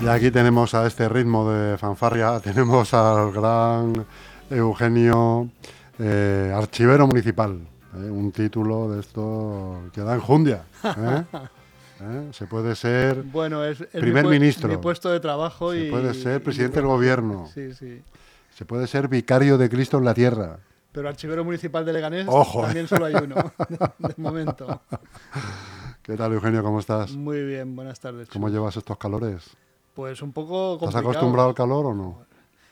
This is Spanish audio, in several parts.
Y aquí tenemos a este ritmo de fanfarria, tenemos al gran Eugenio eh, Archivero Municipal, eh, un título de esto que da enjundia. ¿eh? ¿Eh? Se puede ser Bueno, es, es Primer mi, ministro. mi puesto de trabajo Se y... puede ser presidente del gobierno. Sí, sí. Se puede ser vicario de Cristo en la tierra. Pero archivero municipal de Leganés Ojo, también solo hay uno, de momento. ¿Qué tal, Eugenio? ¿Cómo estás? Muy bien, buenas tardes. ¿Cómo llevas estos calores? Pues un poco ¿Estás complicado. acostumbrado al calor o no?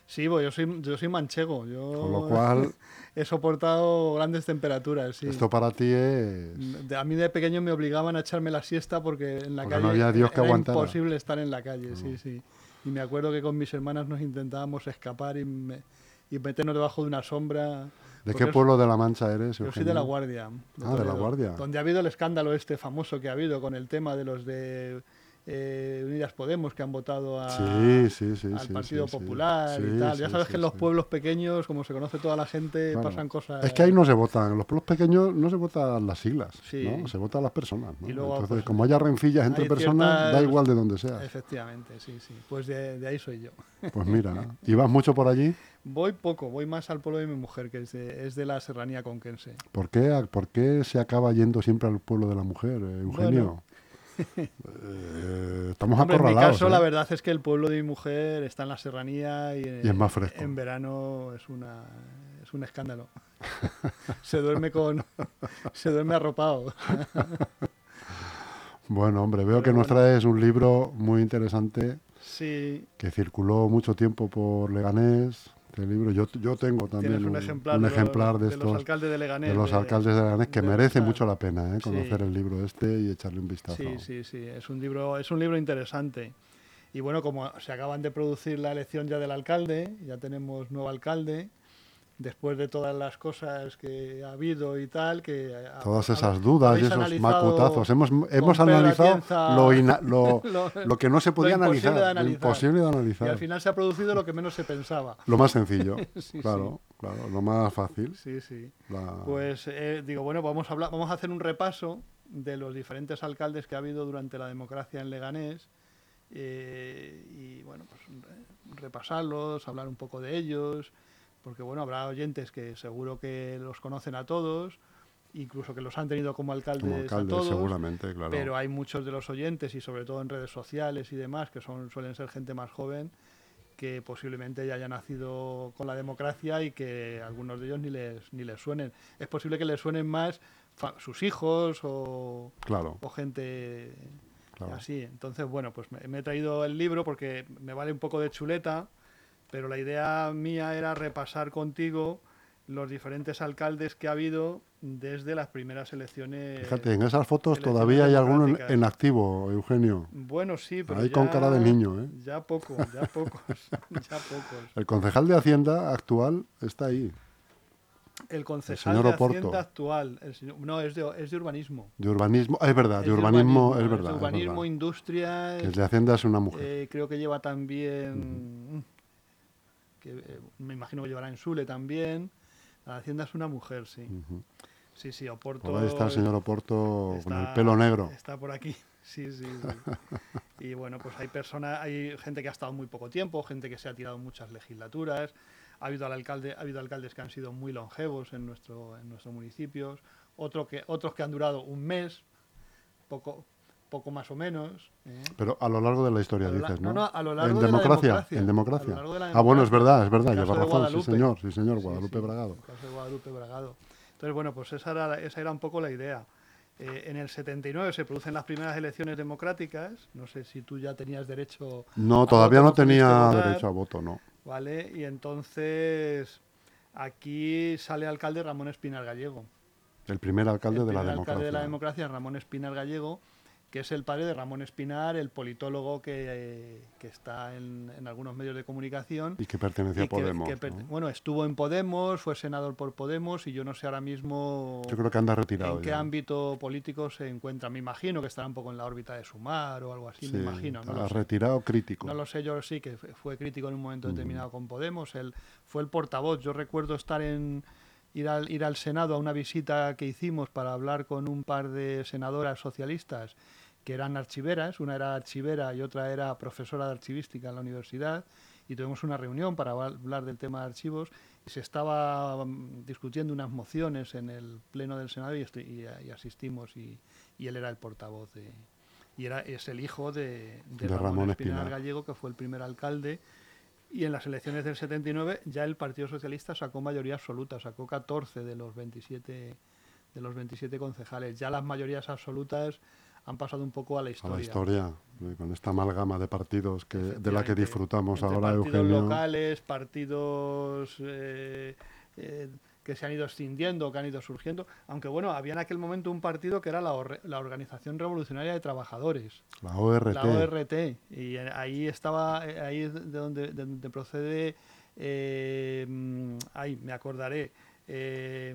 Sí, pues yo soy, yo soy manchego. Yo Con lo cual, he soportado grandes temperaturas, sí. esto para ti es... De- A mí de pequeño me obligaban a echarme la siesta porque en la Porque calle no había Dios que era aguantara. imposible estar en la calle, sí, sí. Y me acuerdo que con mis hermanas nos intentábamos escapar y, me- y meternos debajo de una sombra. ¿De qué pueblo de la Mancha eres, Yo soy de La Guardia. Ah, de La Guardia. Donde ha habido el escándalo este famoso que ha habido con el tema de los de eh, Unidas Podemos que han votado a, Sí, sí, sí. al Partido. Popular y tal. Ya sabes que en los pueblos pequeños, como se conoce toda la gente, pasan cosas. Es que ahí no se votan, en los pueblos pequeños no se votan las siglas, Sí. ¿no? Se votan las personas. ¿no? Y luego, Entonces, pues, como haya rencillas entre hay personas, da igual de donde sea. Efectivamente, sí, sí. Pues de, de ahí soy yo. Pues mira, ¿y vas mucho por allí? Voy poco, voy más al pueblo de mi mujer, que es de, es de la serranía conquense. ¿Por qué, ¿Por qué se acaba yendo siempre al pueblo de la mujer, eh, Eugenio? Eh, estamos Hombre, en mi acorralados. caso, ¿eh? la verdad es que el pueblo de mi mujer está en la serranía y, Y es más fresco. En verano es una es un escándalo. se duerme con se duerme arropado. Bueno, hombre, veo que Pero nos bueno. traes un libro muy interesante Sí, que circuló mucho tiempo por Leganés. Este libro, yo, yo tengo también un, un, ejemplar, un ejemplar de, de estos los alcaldes de Leganés. de los de- alcaldes de Leganés que de merece mucho la pena ¿eh? Sí. conocer el libro este y echarle un vistazo. Sí, sí, sí, es un libro es un libro interesante. Y bueno, como se acaban de producir la elección ya del alcalde, ya tenemos nuevo alcalde, después de todas las cosas que ha habido y tal, que a- Todas esas dudas y esos macutazos. Hemos, hemos analizado lo, ina- lo, lo- lo que no se podía analizar, de lo analizar. imposible de y analizar. al final se ha producido lo que menos se pensaba. Lo más sencillo, Sí, claro, claro, lo más fácil. Sí, sí. la- Pues eh, digo, bueno, vamos a, hablar, vamos a hacer un repaso de los diferentes alcaldes que ha habido durante la democracia en Leganés eh, y bueno, pues re- repasarlos, hablar un poco de ellos, porque bueno, habrá oyentes que seguro que los conocen a todos, incluso que los han tenido como alcaldes, como a alcalde, todos. seguramente, claro. Pero hay muchos de los oyentes y sobre todo en redes sociales y demás que son suelen ser gente más joven que posiblemente ya haya nacido con la democracia y que algunos de ellos ni les ni les suenen. Es posible que les suenen más sus hijos o, Claro, o gente claro. así. Entonces, bueno, pues me, me he traído el libro porque me vale un poco de chuleta, pero la idea mía era repasar contigo los diferentes alcaldes que ha habido desde las primeras elecciones. Fíjate, en esas fotos todavía hay alguno en, activo, Eugenio. Bueno, sí, pero Ahí ya, con cara de niño, ¿eh? Ya poco, ya pocos, ya pocos. El concejal de Hacienda actual está ahí, El concejal señor de. Hacienda actual, el señor- no, es de, es de urbanismo. de urbanismo. es verdad, Es de urbanismo, es de verdad. es urbanismo, verdad. industria, el de Hacienda es una mujer. eh, creo que lleva también, que, eh, me imagino que llevará en Sule también. La Hacienda es una mujer, sí. Sí, sí, Oporto. Por ahí está el señor Oporto con el pelo negro. Está por aquí. Sí, sí, sí. y bueno, pues hay personas, hay gente que ha estado muy poco tiempo, gente que se ha tirado muchas legislaturas. Ha habido al alcalde, ha habido alcaldes que han sido muy longevos en nuestro, en nuestros municipios, otro que, otros que han durado un mes, poco, poco más o menos. ¿eh? Pero a lo largo de la historia, A dices, ¿no? no, no, a lo largo en de la democracia, democracia. en A democracia. lo largo de la ah, bueno, es democracia. verdad, es verdad, lleva razón, sí señor, sí señor, Sí, Guadalupe sí, Bragado. el caso de Guadalupe Bragado. Entonces, bueno, pues esa era, esa era un poco la idea. Eh, en el 79 se producen las primeras elecciones democráticas. No sé si tú ya tenías derecho. No, a todavía voto, no tenía votar, derecho a voto, no. ¿Vale? Y entonces aquí sale alcalde Ramón Espinar Gallego. El primer alcalde el de la primer democracia. alcalde de la democracia, Ramón Espinar Gallego, que es el padre de Ramón Espinar, el politólogo que, que está en, en algunos medios de comunicación. Y que pertenecía y a que- Podemos. que per- ¿no? Bueno, estuvo en Podemos, fue senador por Podemos y yo no sé ahora mismo Yo creo que anda retirado en qué ya. ámbito político se encuentra. Me imagino que estará un poco en la órbita de Sumar o algo así, Sí, me imagino. No lo, sé. retirado crítico. No lo sé, yo sí que fue crítico en un momento Mm. determinado con Podemos. Él fue el portavoz. Yo recuerdo estar en ir al, ir al Senado a una visita que hicimos para hablar con un par de senadoras socialistas que eran archiveras, una era archivera y otra era profesora de archivística en la universidad, y tuvimos una reunión para hablar del tema de archivos, y se estaba mm, discutiendo unas mociones en el pleno del Senado y, asistimos, y, él era el portavoz de... Y era, es el hijo de, Ramón, Ramón Gallego, que fue el primer alcalde y en las elecciones del 79 ya el Partido Socialista sacó mayoría absoluta, sacó 14 de los 27 de los 27 concejales. Ya las mayorías absolutas han pasado un poco a la historia. A la historia, eh, con esta amalgama de partidos que de la que disfrutamos ahora, partidos locales, partidos eh, eh, que se han ido extinguiendo, que han ido surgiendo, aunque bueno, había en aquel momento un partido que era la, la Organización Revolucionaria de Trabajadores. La ORT. La ORT. Y ahí estaba, ahí es de donde, de donde procede, eh, ahí me acordaré, eh,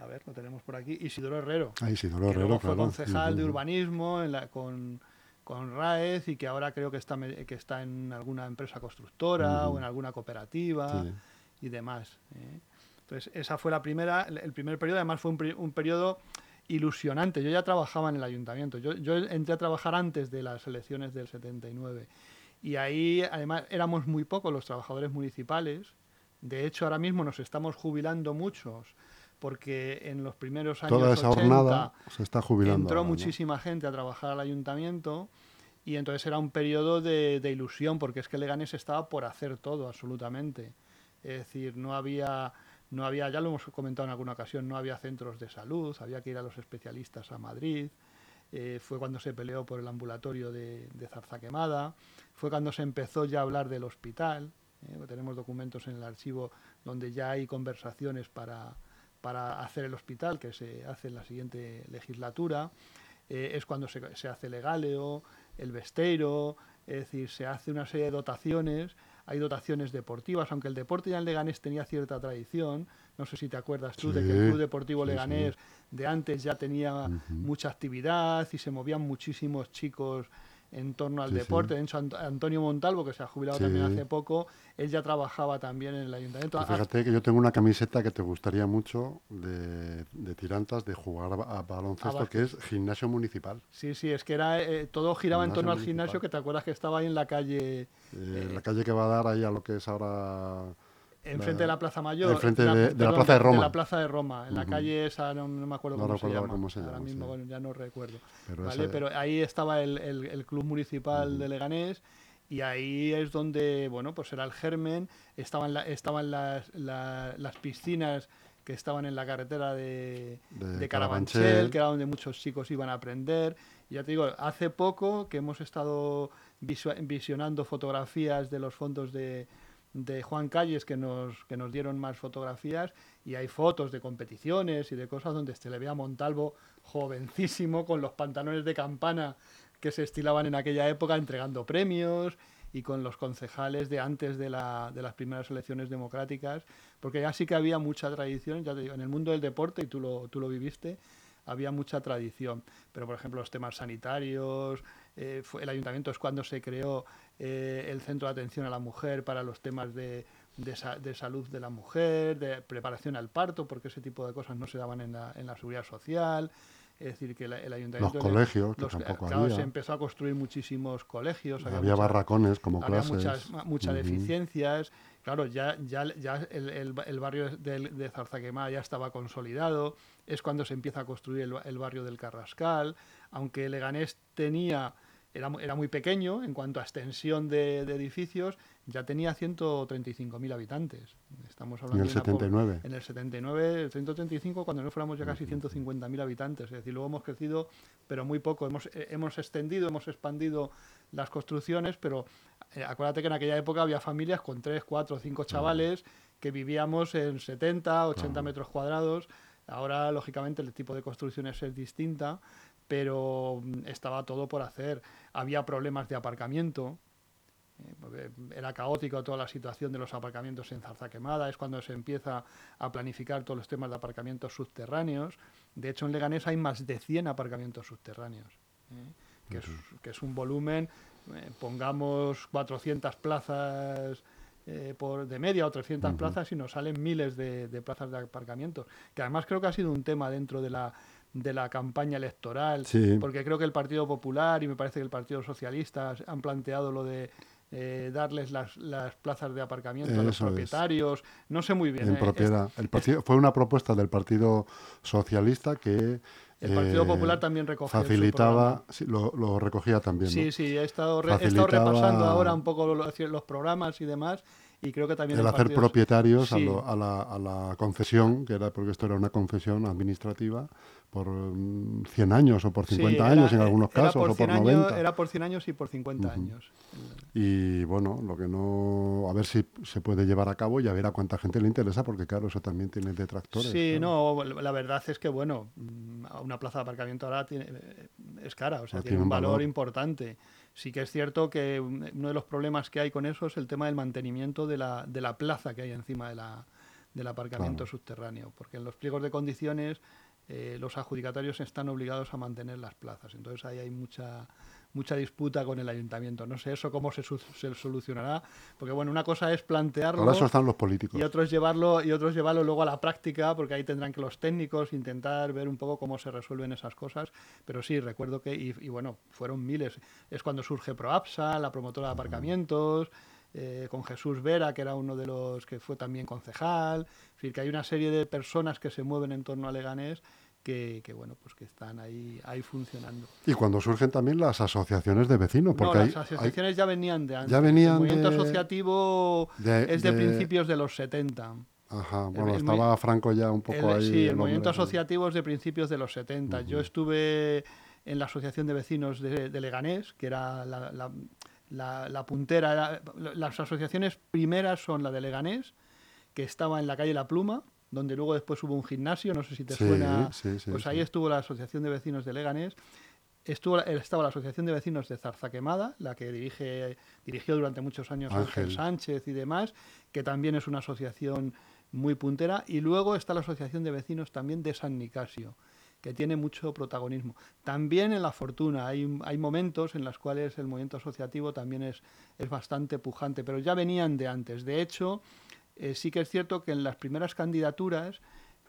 a ver, lo tenemos por aquí, Isidoro Herrero. Ah, Isidoro Herrero, fue concejal de urbanismo en la, con, con Raez y que ahora creo que está, que está en alguna empresa constructora o en alguna cooperativa y demás. ¿eh? Entonces, esa fue la primera, el primer periodo, además fue un, periodo ilusionante. Yo ya trabajaba en el ayuntamiento, yo, yo, entré a trabajar antes de las elecciones del 79 y ahí además éramos muy pocos los trabajadores municipales. De hecho, ahora mismo nos estamos jubilando muchos porque en los primeros años Toda esa 80 se está jubilando entró muchísima gente a trabajar al ayuntamiento y entonces era un periodo de, de ilusión porque es que Leganés estaba por hacer todo absolutamente. Es decir, no había no había, ya lo hemos comentado en alguna ocasión, no había centros de salud, había que ir a los especialistas a Madrid. Eh, fue cuando se peleó por el ambulatorio de, de Zarzaquemada, fue cuando se empezó ya a hablar del hospital. Eh, tenemos documentos en el archivo donde ya hay conversaciones para, para hacer el hospital, que se hace en la siguiente legislatura. Eh, es cuando se, se hace el Egaleo, el Besteiro, es decir, se hace una serie de dotaciones hay dotaciones deportivas, aunque el deporte ya en Leganés tenía cierta tradición. No sé si te acuerdas tú de que el Club Deportivo Leganés de antes ya tenía mucha actividad y se movían muchísimos chicos en torno al deporte. De hecho, Antonio Montalvo, que se ha jubilado también hace poco, él ya trabajaba también en el ayuntamiento. Pues fíjate que yo tengo una camiseta que te gustaría mucho de, tirantas, de jugar a, baloncesto, que es gimnasio municipal. Sí, sí, es que era eh, todo giraba en torno al gimnasio, que te acuerdas que estaba ahí en la calle... Eh, eh, la calle que va a dar ahí a lo que es ahora Enfrente de la Plaza Mayor. Enfrente de, la, Plaza de Roma. De la Plaza de Roma. En la calle esa, no, me acuerdo cómo, se llama. cómo, se llama. Ahora mismo ya no recuerdo. Pero, ¿vale? Pero ahí estaba el, el, Club Municipal de Leganés y ahí es donde, bueno, pues era el germen. Estaban, la, estaban las, las piscinas que estaban en la carretera de, de, Carabanchel, que era donde muchos chicos iban a aprender. Y ya te digo, hace poco que hemos estado visionando fotografías de los fondos de, de Juan Calles que nos, que nos dieron más fotografías y hay fotos de competiciones y de cosas donde se le ve a Montalvo jovencísimo con los pantalones de campana que se estilaban en aquella época entregando premios y con los concejales de antes de, la, de las primeras elecciones democráticas, porque ya sí que había mucha tradición, ya te digo, en el mundo del deporte, y tú lo, tú lo viviste, había mucha tradición. Pero, por ejemplo, los temas sanitarios, eh, el ayuntamiento es cuando se creó eh, el Centro de Atención a la Mujer para los temas de, de, salud de la mujer, de preparación al parto, porque ese tipo de cosas no se daban en la, en la seguridad social. Es decir, que el ayuntamiento... Los colegios, que tampoco claro, se empezó a construir muchísimos colegios. Había, barracones como había clases. muchas, muchas deficiencias. Claro, ya, ya, ya el, el, barrio de, de Zarzaquemá ya estaba consolidado. Es cuando se empieza a construir el, el barrio del Carrascal. Aunque Leganés tenía era, era muy pequeño en cuanto a extensión de, edificios, ya tenía 135.000 habitantes. Estamos hablando en el 79. en el 79, 135, cuando no fuéramos ya casi 150.000 habitantes. Es decir, luego hemos crecido, pero muy poco. Hemos, eh, hemos extendido, hemos expandido las construcciones, pero eh, acuérdate que en aquella época había familias con 3, 4, 5 chavales que vivíamos en 70, 80 metros cuadrados. Ahora, lógicamente, el tipo de construcciones es distinta, pero mm, estaba todo por hacer. Había problemas de aparcamiento, eh, era caótico toda la situación de los aparcamientos en Zarza Quemada, es cuando se empieza a planificar todos los temas de aparcamientos subterráneos. De hecho, en Leganés hay más de 100 aparcamientos subterráneos, ¿eh? que, es, que, es, un volumen, eh, pongamos 400 plazas por de media o 300 plazas y nos salen miles de, de plazas de aparcamientos, que además creo que ha sido un tema dentro de la de la campaña electoral, Sí. porque creo que el Partido Popular y me parece que el Partido Socialista han planteado lo de eh, darles las, las plazas de aparcamiento a los es. propietarios. No sé muy bien. en eh, propiedad. El partido, fue una propuesta del Partido Socialista que El Partido eh, Popular también su facilitaba, sí, lo, lo recogía también. ¿no? Sí, sí, he estado, re- he estado repasando ahora un poco lo- los programas y demás, y creo que también el el hacer partido- propietarios a, lo- a la, a la concesión, que era porque esto era una concesión administrativa, por mm, 100 años o por Sí, 50 era- años en algunos casos, o por 100 años- 90. Era por 100 años y por 50 años. Y bueno, lo que no. A ver si se puede llevar a cabo y a ver a cuánta gente le interesa, porque claro, eso también tiene detractores. Sí, claro. no, la verdad es que, bueno, mm, una plaza de aparcamiento ahora tiene, eh, es cara, o sea, tiene tiene un valor valor. importante. Sí que es cierto que un- uno de los problemas que hay con eso es el tema del mantenimiento de la, de la plaza que hay encima de la, del aparcamiento Claro. subterráneo, porque en los pliegos de condiciones eh, los adjudicatarios están obligados a mantener las plazas. Entonces ahí hay mucha mucha disputa con el ayuntamiento. No sé eso cómo se, solucionará, porque bueno, una cosa es plantearlo Ahora eso están los políticos. y otros llevarlo y otros llevarlo luego a la práctica porque ahí tendrán que los técnicos intentar ver un poco cómo se resuelven esas cosas pero sí recuerdo que y, y bueno fueron miles es cuando surge Proapsa la promotora de aparcamientos eh, con Jesús Vera que era uno de los que fue también concejal. Es decir que hay una serie de personas que se mueven en torno a Leganés que, que, bueno pues que están ahí ahí funcionando. Y cuando surgen también las asociaciones de vecinos, porque no, las hay- asociaciones ya venían de antes. Ya venían el movimiento de- asociativo de- es de, de- principios de los 70 Ajá, bueno, el estaba Franco ya un poco El- ahí. sí, el, movimiento asociativo es de principios de los 70. Yo estuve en la Asociación de Vecinos de, de Leganés, que era la, la- la- la puntera. era- las asociaciones primeras son la de Leganés, que estaba en la calle La Pluma, donde luego después hubo un gimnasio, no sé si te Sí, suena. sí, sí, pues ahí estuvo la Asociación de Vecinos de Leganés. Estuvo, la- estaba la Asociación de Vecinos de Zarzaquemada, la que dirige, dirigió durante muchos años Ángel. Ángel. Sánchez y demás, que también es una asociación muy puntera. Y luego está la Asociación de Vecinos también de San Nicasio, que tiene mucho protagonismo. También en La Fortuna hay, hay momentos en los cuales el movimiento asociativo también es, es bastante pujante, pero ya venían de antes. De hecho, eh, sí que es cierto que en las primeras candidaturas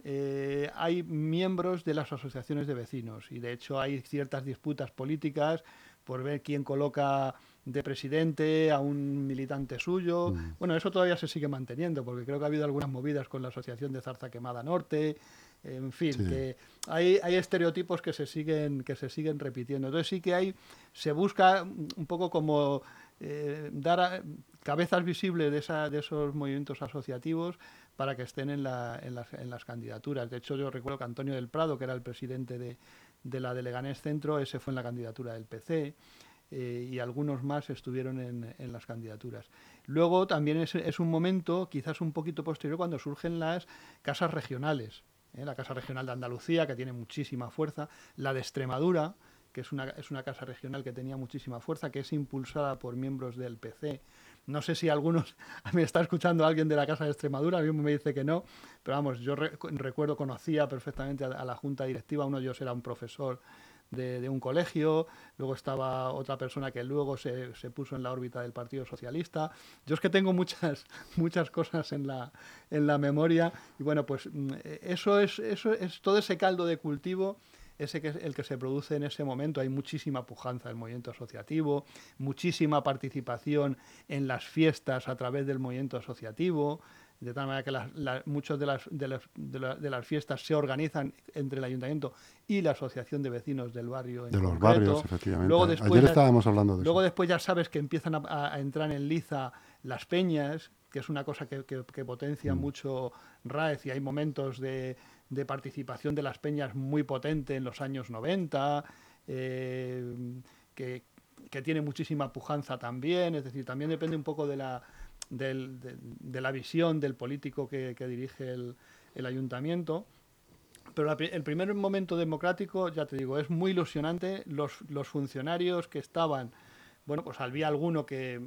eh, hay miembros de las asociaciones de vecinos y de hecho hay ciertas disputas políticas por ver quién coloca de presidente a un militante suyo. Mm. Bueno, eso todavía se sigue manteniendo porque creo que ha habido algunas movidas con la Asociación de Zarza Quemada Norte. En fin, Sí. que hay, hay estereotipos que se siguen que se siguen repitiendo. Entonces sí que hay se busca un poco como eh, dar a- cabezas visibles de, esa- de esos movimientos asociativos para que estén en, la- en las, en las candidaturas. De hecho, yo recuerdo que Antonio del Prado, que era el presidente de, de la de Leganés Centro, ese fue en la candidatura del PC. eh, y algunos más estuvieron en, en las candidaturas. Luego también es, es un momento, quizás un poquito posterior, cuando surgen las casas regionales. ¿Eh? La Casa Regional de Andalucía, que tiene muchísima fuerza, la de Extremadura, que es una, es una casa regional que tenía muchísima fuerza, que es impulsada por miembros del PC. No sé si algunos, me está escuchando alguien de la Casa de Extremadura, a mí me dice que no, pero vamos, yo re- recuerdo, conocía perfectamente a, a la junta directiva, uno de ellos era un profesor de, de un colegio, luego estaba otra persona que luego se, se puso en la órbita del Partido Socialista. Yo es que tengo muchas, muchas cosas en la, en la memoria y bueno, pues mm, eso es, eso es todo ese caldo de cultivo ese que es el que se produce en ese momento. Hay muchísima pujanza del movimiento asociativo, muchísima participación en las fiestas a través del movimiento asociativo, de tal manera que las, las, muchas de las, de, las, de, la, de las fiestas se organizan entre el ayuntamiento y la asociación de vecinos del barrio. En de los concreto. barrios, efectivamente. Luego después Ayer ya, estábamos hablando de luego eso. después ya sabes que empiezan a, a, entrar en liza las peñas, que es una cosa que, que, que potencia mm. mucho Raez y hay momentos de, de, participación de las peñas muy potente en los años 90, eh, que, que, tiene muchísima pujanza también, es decir, también depende un poco de la, del, de, de, la visión del político que, que dirige el, el, ayuntamiento. Pero la, el primer momento democrático, ya te digo, es muy ilusionante. Los, los funcionarios que estaban, bueno, pues había alguno que,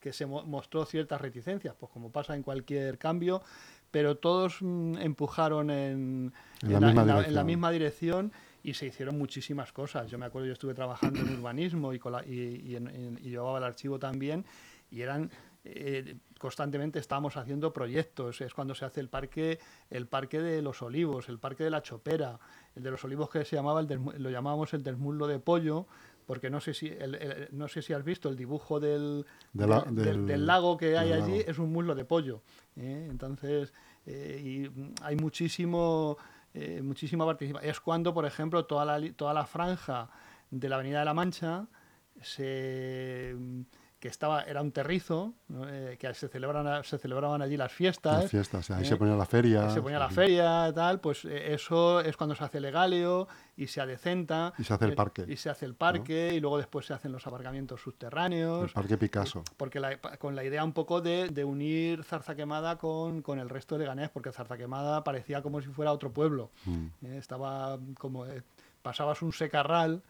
que se mo mostró ciertas reticencias, pues como pasa en cualquier cambio, pero todos mm, empujaron en, en, la, en, la, en, la, en, la, misma dirección y se hicieron muchísimas cosas. Yo me acuerdo, yo estuve trabajando en urbanismo y, y, y, y llevaba el archivo también, y eran eh, constantemente estamos haciendo proyectos. Es cuando se hace el parque, el parque de los olivos, el parque de la chopera, el de los olivos que se llamaba el lo llamábamos el del muslo de pollo, porque no sé si no sé si has visto el dibujo del, del, lago que hay allí, es un muslo de pollo. ¿eh? Entonces, eh, y hay muchísimo, eh, muchísima participación. Es cuando, por ejemplo, toda la, toda la franja de la Avenida de la Mancha se que estaba era un terrizo, eh, que se celebraban, se celebraban allí las fiestas. Las fiestas, ahí se ponía la feria. Se ponía la feria, tal, pues eh, eso es cuando se hace legaleo y se adecenta. Y se hace el eh, parque. Y se hace el parque y luego después se hacen los aparcamientos subterráneos. El parque Picasso. Porque con la idea un poco de, de unir Zarza Quemada con, con, el resto de Leganés, porque Zarza Quemada parecía como si fuera otro pueblo. Mm. estaba como... pasabas un secarral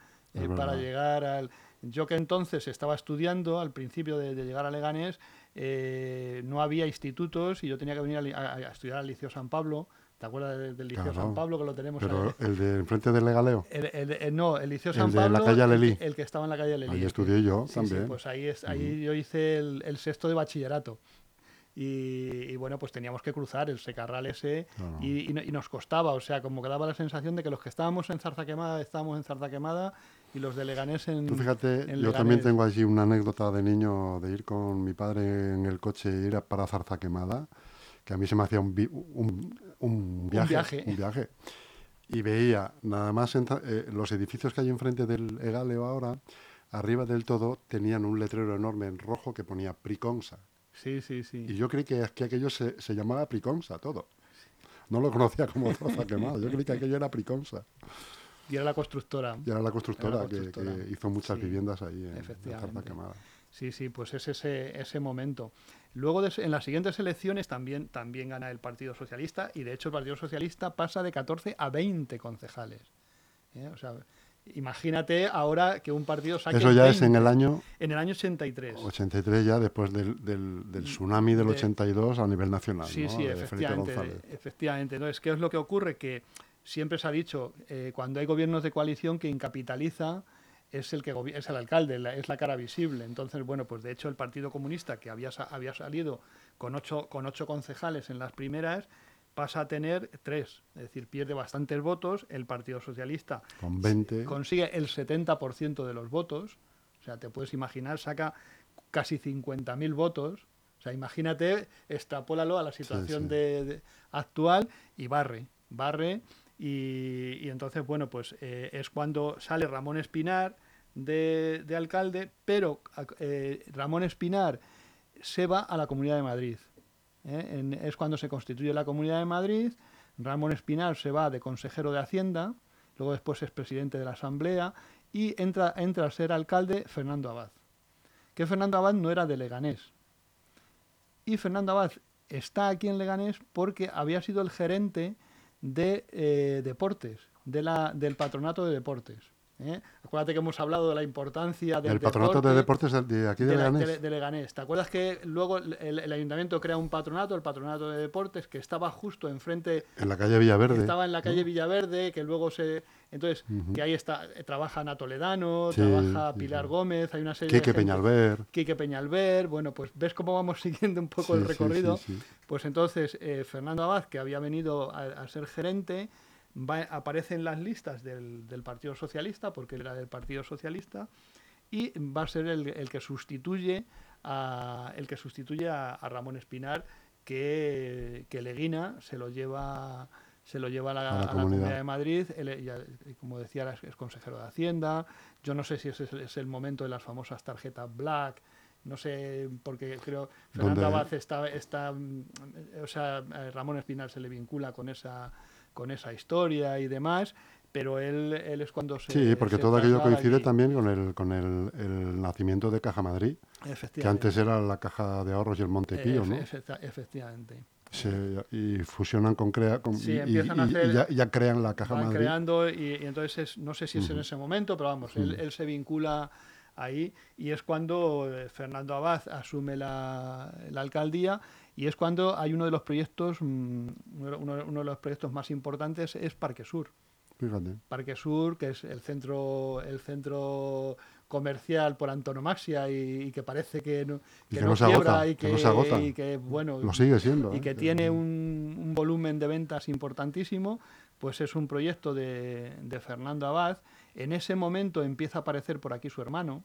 para llegar al... Yo que entonces estaba estudiando, al principio de, llegar a Leganés, eh, no había institutos y yo tenía que venir a, estudiar al Liceo San Pablo. ¿Te acuerdas del Liceo San Pablo que lo tenemos Pero el de enfrente del Legaleo. El, no, el Liceo San Pablo. El de la calle Alelí. El, que estaba en la calle Alelí. Ahí estudié yo también. pues ahí, es, ahí yo hice el, sexto de bachillerato. Y, bueno, pues teníamos que cruzar el secarral ese y, y, nos costaba, o sea, como que daba la sensación de que los que estábamos en Zarza Quemada estábamos en Zarza Quemada y los de Leganés en. Tú fíjate, yo también tengo allí una anécdota de niño de ir con mi padre en el coche e ir para Zarza Quemada, que a mí se me hacía un, un, viaje, un, viaje, Y veía, nada más eh, los edificios que hay enfrente del Egaleo ahora, arriba del todo tenían un letrero enorme en rojo que ponía Priconsa. Sí, sí, sí. Y yo creí que, que aquello se, se llamaba Priconsa todo. No lo conocía como Zarza Quemada, yo creí que aquello era Priconsa. Y era la constructora. Y era la constructora, Que, hizo muchas viviendas ahí en, Zarza Quemada. Sí, sí, pues es ese, ese momento. Luego, en las siguientes elecciones también, también gana el Partido Socialista y, de hecho, el Partido Socialista pasa de 14 a 20 concejales. ¿eh? O sea, imagínate ahora que un partido saque Eso ya es en el año... En el año 83. 83 ya, después del, del, tsunami del 82 a nivel nacional, Sí, sí, efectivamente. Efectivamente. Entonces, ¿qué es lo que ocurre? Que siempre se ha dicho, eh, cuando hay gobiernos de coalición, quien capitaliza es el que es el alcalde, es la cara visible. Entonces, bueno, pues de hecho el Partido Comunista, que había, había salido con ocho, con ocho concejales en las primeras, pasa a tener tres, es decir, pierde bastantes votos. El Partido Socialista con 20. consigue el 70% de los votos. O sea, te puedes imaginar, saca casi 50.000 votos. O sea, imagínate, extrapólalo a la situación De, actual y barre. Barre y, entonces, bueno, pues eh, es cuando sale Ramón Espinar de, alcalde, pero eh, Ramón Espinar se va a la Comunidad de Madrid. ¿eh? es cuando se constituye la Comunidad de Madrid. Ramón Espinar se va de consejero de Hacienda, luego después es presidente de la Asamblea y entra, entra a ser alcalde Fernando Abad. Que Fernando Abad no era de Leganés. Y Fernando Abad está aquí en Leganés porque había sido el gerente de eh, deportes, de la, del patronato de deportes. ¿Eh? Acuérdate que hemos hablado de la importancia del el patronato de deportes de aquí de, Leganés. de, Leganés. ¿Te acuerdas que luego el, ayuntamiento crea un patronato, el patronato de deportes, que estaba justo enfrente... En la calle Villaverde. Estaba en la calle Villaverde, que luego se... Entonces, que ahí está, trabaja Ana Toledano, trabaja Pilar Gómez, hay una serie Quique Peñalver. Quique Peñalver, bueno, pues ves cómo vamos siguiendo un poco el recorrido. pues entonces, eh, Fernando Abad, que había venido a, ser gerente, aparece en las listas del, Partido Socialista, porque él era del Partido Socialista, y va a ser el, que sustituye a, el que sustituye a, Ramón Espinar, que, que Leguina se lo lleva se lo lleva a la, comunidad. de Madrid, como decía, es, consejero de Hacienda, yo no sé si ese es el, momento de las famosas tarjetas Black, no sé, porque creo Fernando Abad está, está, o sea, Ramón Espinal se le vincula con esa, con esa historia y demás, pero él, él es cuando se... Sí, porque todo aquello coincide también con, el, con el, el, nacimiento de Caja Madrid, que antes era la Caja de Ahorros y el Montepío, ¿no? Efectivamente. Y fusionan con crea y, ya, crean la caja van creando y, entonces no sé si es en ese momento pero vamos él, se vincula ahí y es cuando eh, Fernando Abad asume la, alcaldía y es cuando hay uno de los proyectos mm, uno, de los proyectos más importantes es Parque Sur Fíjate. Parque Sur que es el centro el centro comercial por antonomasia y, que parece que no, que no, se agota, y que, no se agota. y que bueno lo sigue siendo y que ¿eh? tiene un, un, volumen de ventas importantísimo pues es un proyecto de, de, Fernando Abad en ese momento empieza a aparecer por aquí su hermano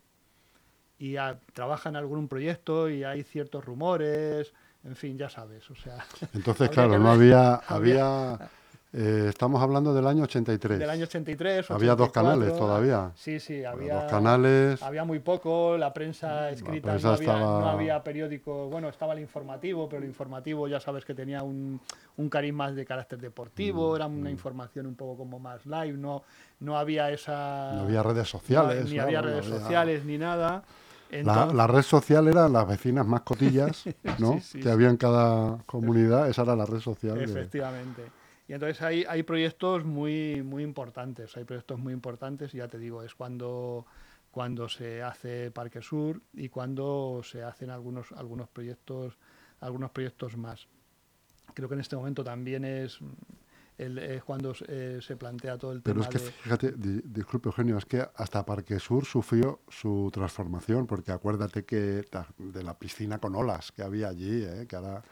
y a, trabaja en algún proyecto y hay ciertos rumores en fin ya sabes o sea entonces claro no había, había, eh, estamos hablando del año 83. Del año 83. 84, había dos canales todavía. Sí, sí, había. Dos canales. Había muy poco, la prensa escrita, la prensa no, había, estaba... no, había, periódico. Bueno, estaba el informativo, pero el informativo ya sabes que tenía un, un carisma de carácter deportivo, mm, era una mm. información un poco como más live, no, no había esa. No había redes sociales. No, ni había redes no había... sociales ni nada. Entonces... La, la, red social eran las vecinas más cotillas, ¿no? sí, sí, que había en cada comunidad, esa era la red social. Efectivamente. De... Y entonces hay, hay proyectos muy, muy importantes, hay proyectos muy importantes y ya te digo, es cuando, cuando se hace Parque Sur y cuando se hacen algunos, algunos, proyectos, algunos proyectos más. Creo que en este momento también es, el, es cuando eh, se plantea todo el Pero tema es que, de... fíjate, di, disculpe Eugenio, es que hasta Parque Sur sufrió su transformación, porque acuérdate que de la piscina con olas que había allí, ¿eh? que ahora...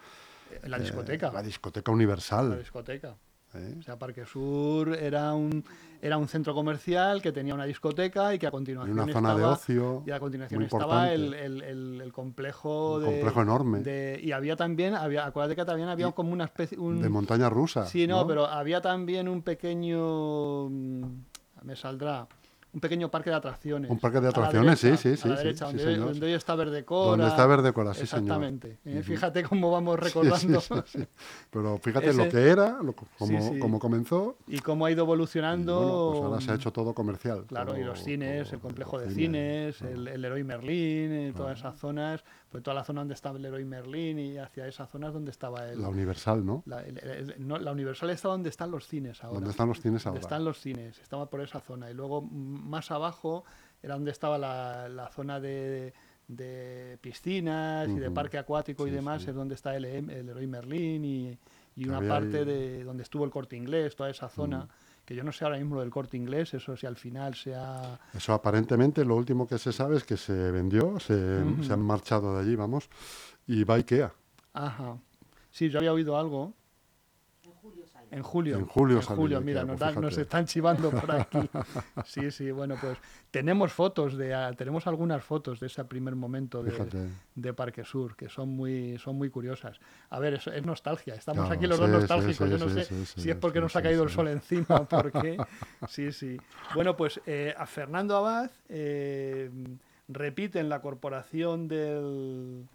La discoteca. Eh, la discoteca universal. La discoteca. ¿Eh? O sea, Parque Sur era un, era un centro comercial que tenía una discoteca y que a continuación y una zona estaba, de ocio y a continuación estaba el, el, el, el, complejo un de, complejo enorme. de, y había también había acuérdate que también había y como una especie un, de montaña rusa sí no, no, pero había también un pequeño me saldrá un pequeño parque de atracciones. Un parque de atracciones, derecha, sí, sí, sí. A la derecha, sí, donde, sí, donde, hoy está Verdecora. Donde está Verdecora, sí, Exactamente. señor. Eh, fíjate cómo vamos recordando. Sí, sí, Pero fíjate Ese, lo que era, lo, cómo, cómo, comenzó. Y cómo ha ido evolucionando. Bueno, pues ahora se ha hecho todo comercial. Claro, todo, y los cines, todo, el complejo de cines, cines el, el Leroy Merlin, eh, todas esas zonas pues toda la zona donde estaba el Leroy Merlin y hacia esas zonas donde estaba el... La Universal, ¿no? La, el, el, no, la Universal está donde están los cines ahora. ¿Dónde están los cines ahora? Donde están los cines, estaba por esa zona. Y luego más abajo era donde estaba la, la zona de, de piscinas uh -huh. y de parque acuático sí, y demás, sí. es donde está el, el Leroy Merlin y, y una parte ahí... de donde estuvo el corte inglés, toda esa zona. Uh -huh que yo no sé ahora mismo lo del corte inglés, eso si al final se ha... Eso aparentemente lo último que se sabe es que se vendió, se, uh -huh. se han marchado de allí, vamos, y va Ikea. Ajá. Sí, yo había oído algo. En julio. En julio, en julio mira, nos, nos, están chivando por aquí. Sí, sí, bueno, pues tenemos fotos, de, tenemos algunas fotos de ese primer momento de, de, Parque Sur que son muy, son muy curiosas. A ver, es, es nostalgia, estamos claro, aquí los sí, dos nostálgicos, sí, yo no sé si es porque nos ha caído el sol encima, porque... Sí, sí. Bueno, pues eh, a Fernando Abad eh, repite en la corporación del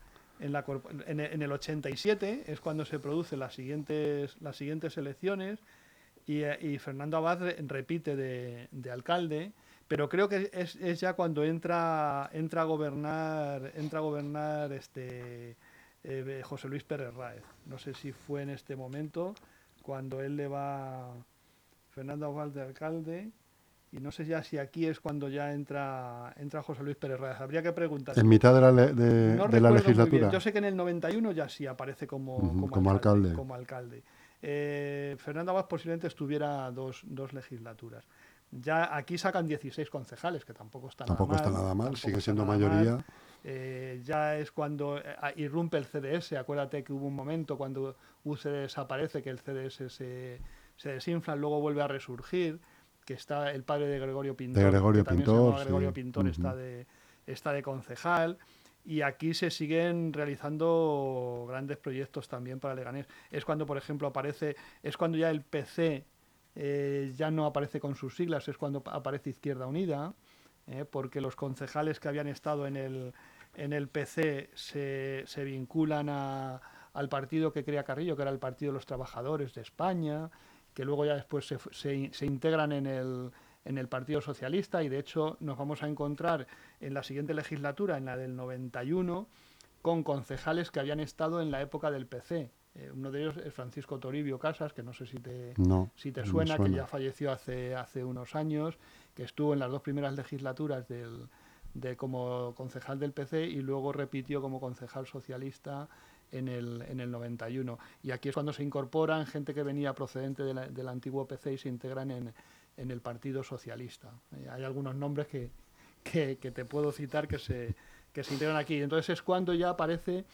en, la, en, en, el 87 es cuando se producen las siguientes, las siguientes elecciones y, eh, y Fernando Abad repite de, de, alcalde, pero creo que es, es, ya cuando entra, entra a gobernar, entra a gobernar este, eh, José Luis Pérez Ráez. No sé si fue en este momento cuando él le va Fernando Abad de alcalde y no sé ya si aquí es cuando ya entra entra José Luis Pérez Reyes. Habría que preguntar. En mitad de la, de, no de la legislatura. Yo sé que en el 91 ya sí aparece como, uh -huh, como, como alcalde. alcalde. Como alcalde. Eh, Fernando Abad posiblemente estuviera dos, dos, legislaturas. Ya aquí sacan 16 concejales, que tampoco está tampoco nada mal. Está nada mal sigue siendo mayoría. Eh, ya es cuando eh, irrumpe el CDS. Acuérdate que hubo un momento cuando UCD desaparece, que el CDS se, se desinfla, luego vuelve a resurgir que está el padre de Gregorio Pintor, de Gregorio que Pintor, se Gregorio sí. Pintor uh -huh. está, de, está de concejal y aquí se siguen realizando grandes proyectos también para Leganés. Es cuando, por ejemplo, aparece, es cuando ya el PC eh, ya no aparece con sus siglas, es cuando aparece Izquierda Unida, eh, porque los concejales que habían estado en el, en el PC se, se vinculan a, al partido que crea Carrillo, que era el Partido de los Trabajadores de España, que luego ya después se, se, se integran en el, en el Partido Socialista y de hecho nos vamos a encontrar en la siguiente legislatura, en la del 91, con concejales que habían estado en la época del PC. Eh, uno de ellos es Francisco Toribio Casas, que no sé si te, no, si te suena, suena, que ya falleció hace, hace unos años, que estuvo en las dos primeras legislaturas del, de, como concejal del PC y luego repitió como concejal socialista en el, en el 91. Y aquí es cuando se incorporan gente que venía procedente de la, del antiguo PC y se integran en, en el Partido Socialista. Eh, hay algunos nombres que, que, te puedo citar que se, que se integran aquí. Entonces es cuando ya aparece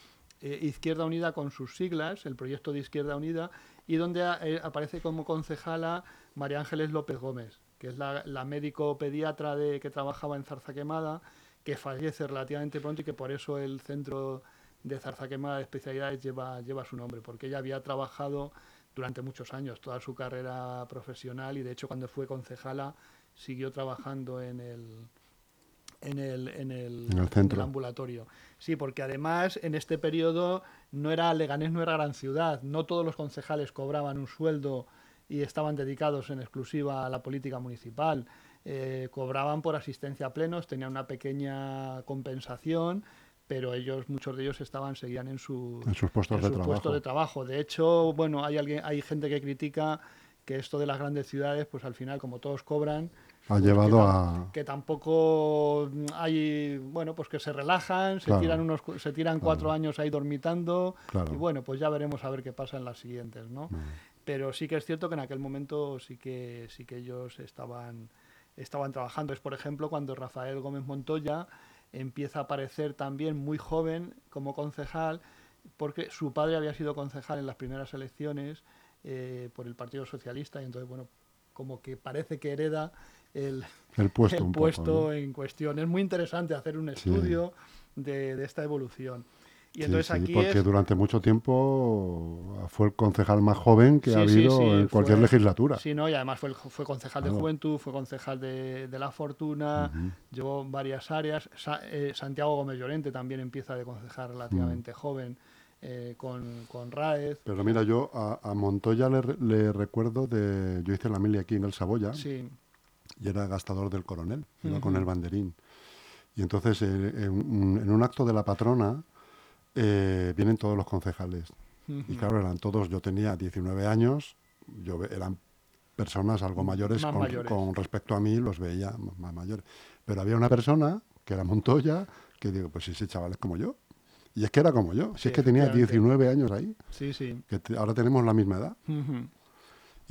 eh, Izquierda Unida con sus siglas, el proyecto de Izquierda Unida, y donde eh, aparece como concejala María Ángeles López Gómez, que es la, médico pediatra de, que trabajaba en Zarza Quemada, que fallece relativamente pronto y que por eso el centro de Zarza Quemada de especialidades lleva, lleva su nombre, porque ella había trabajado durante muchos años, toda su carrera profesional y de hecho cuando fue concejala siguió trabajando en el, en el, en el, centro. ambulatorio. Sí, porque además en este periodo no era Leganés no era gran ciudad, no todos los concejales cobraban un sueldo y estaban dedicados en exclusiva a la política municipal. Eh, cobraban por asistencia a plenos, tenían una pequeña compensación, pero ellos, muchos de ellos estaban, seguían en, su, en sus, puestos, de puestos de trabajo. De hecho, bueno, hay alguien, hay gente que critica que esto de las grandes ciudades, pues al final, como todos cobran, ha pues llevado a que tampoco hay bueno pues que se relajan se tiran unos se tiran cuatro años ahí dormitando y bueno pues ya veremos a ver qué pasa en las siguientes no pero sí que es cierto que en aquel momento sí que sí que ellos estaban estaban trabajando. Es por ejemplo cuando Rafael Gómez Montoya empieza a aparecer también muy joven como concejal porque su padre había sido concejal en las primeras elecciones eh, por el Partido Socialista y entonces bueno como que parece que hereda el, puesto, en cuestión. Es muy interesante hacer un estudio de, esta evolución. Y entonces aquí porque durante mucho tiempo fue el concejal más joven que ha habido en cualquier legislatura. Sí, ¿no? y además fue, fue concejal de Juventud, fue concejal de, La Fortuna, llevó varias áreas. Eh, Santiago Gómez Llorente también empieza de concejal relativamente joven. Eh, con, con, Raez. Pero mira, yo a, Montoya le, le, recuerdo de. Yo hice la mili aquí en el Saboya. Sí y era gastador del coronel, iba con el banderín. Y entonces eh, en, un acto de la patrona eh, vienen todos los concejales. Y claro, eran todos, yo tenía 19 años, yo eran personas algo mayores, con, respecto a mí, los veía más mayores. Pero había una persona, que era Montoya, que digo, pues ese chaval es como yo. Y es que era como yo, si es que tenía 19 años ahí. Sí, sí. Que ahora tenemos la misma edad.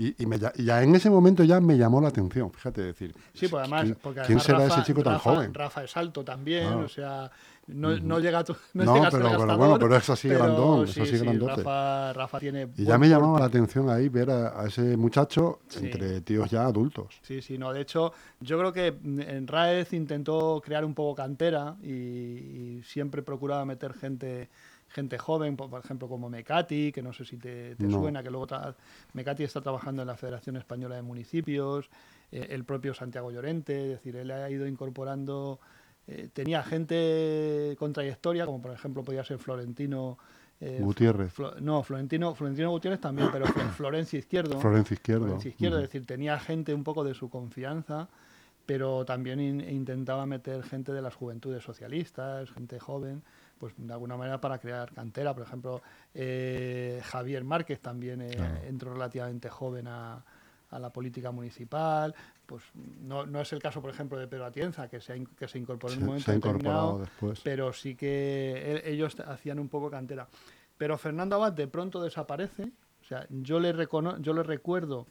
Y, ya en ese momento ya me llamó la atención, fíjate decir. Sí, pues además, porque ¿quién será ese chico tan joven? Rafa es alto también, o sea, no, no llega a tu, no, no pero, pero, bueno, pero es así grandón, es así grandote. Rafa, Rafa, tiene y ya me llamaba la atención ahí ver a, ese muchacho entre tíos ya adultos. Sí, sí, no, de hecho, yo creo que en Raez intentó crear un poco cantera y, y siempre procuraba meter gente gente joven, por, ejemplo como Mecati, que no sé si te, suena, que luego Mecati está trabajando en la Federación Española de Municipios, eh, el propio Santiago Llorente, es decir, él ha ido incorporando, eh, tenía gente con trayectoria, como por ejemplo podía ser Florentino. Eh, Gutiérrez. no, Florentino, Florentino Gutiérrez también, pero Florencia Izquierdo. Florencia Izquierdo. Florencia Izquierdo, es decir, tenía gente un poco de su confianza pero también intentaba meter gente de las juventudes socialistas, gente joven, pues de alguna manera para crear cantera. Por ejemplo, eh, Javier Márquez también eh, entró relativamente joven a, la política municipal. Pues no, no, es el caso, por ejemplo, de Pedro Atienza, que se, que se incorporó en un momento determinado, después. pero sí que e, ellos hacían un poco cantera. Pero Fernando Abad de pronto desaparece. O sea, yo le, yo le recuerdo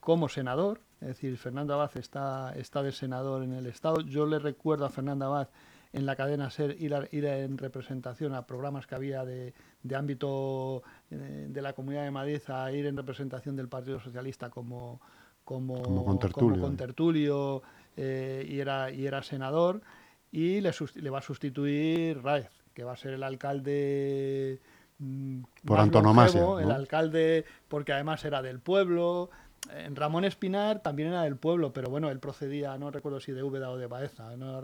como senador, es decir, Fernando Abad está, está de senador en el Estado. Yo le recuerdo a Fernando Abad en la cadena SER ir, ir en representación a programas que había de, de ámbito eh, de la Comunidad de Madrid, a ir en representación del Partido Socialista como, como, como tertulio eh, y, era, y era senador, y le, le va a sustituir Raez, que va a ser el alcalde mm, por antonomasia, el alcalde porque además era del pueblo. Ramón Espinar también era del pueblo, pero bueno, él procedía, no recuerdo si de Úbeda o de Baeza, no,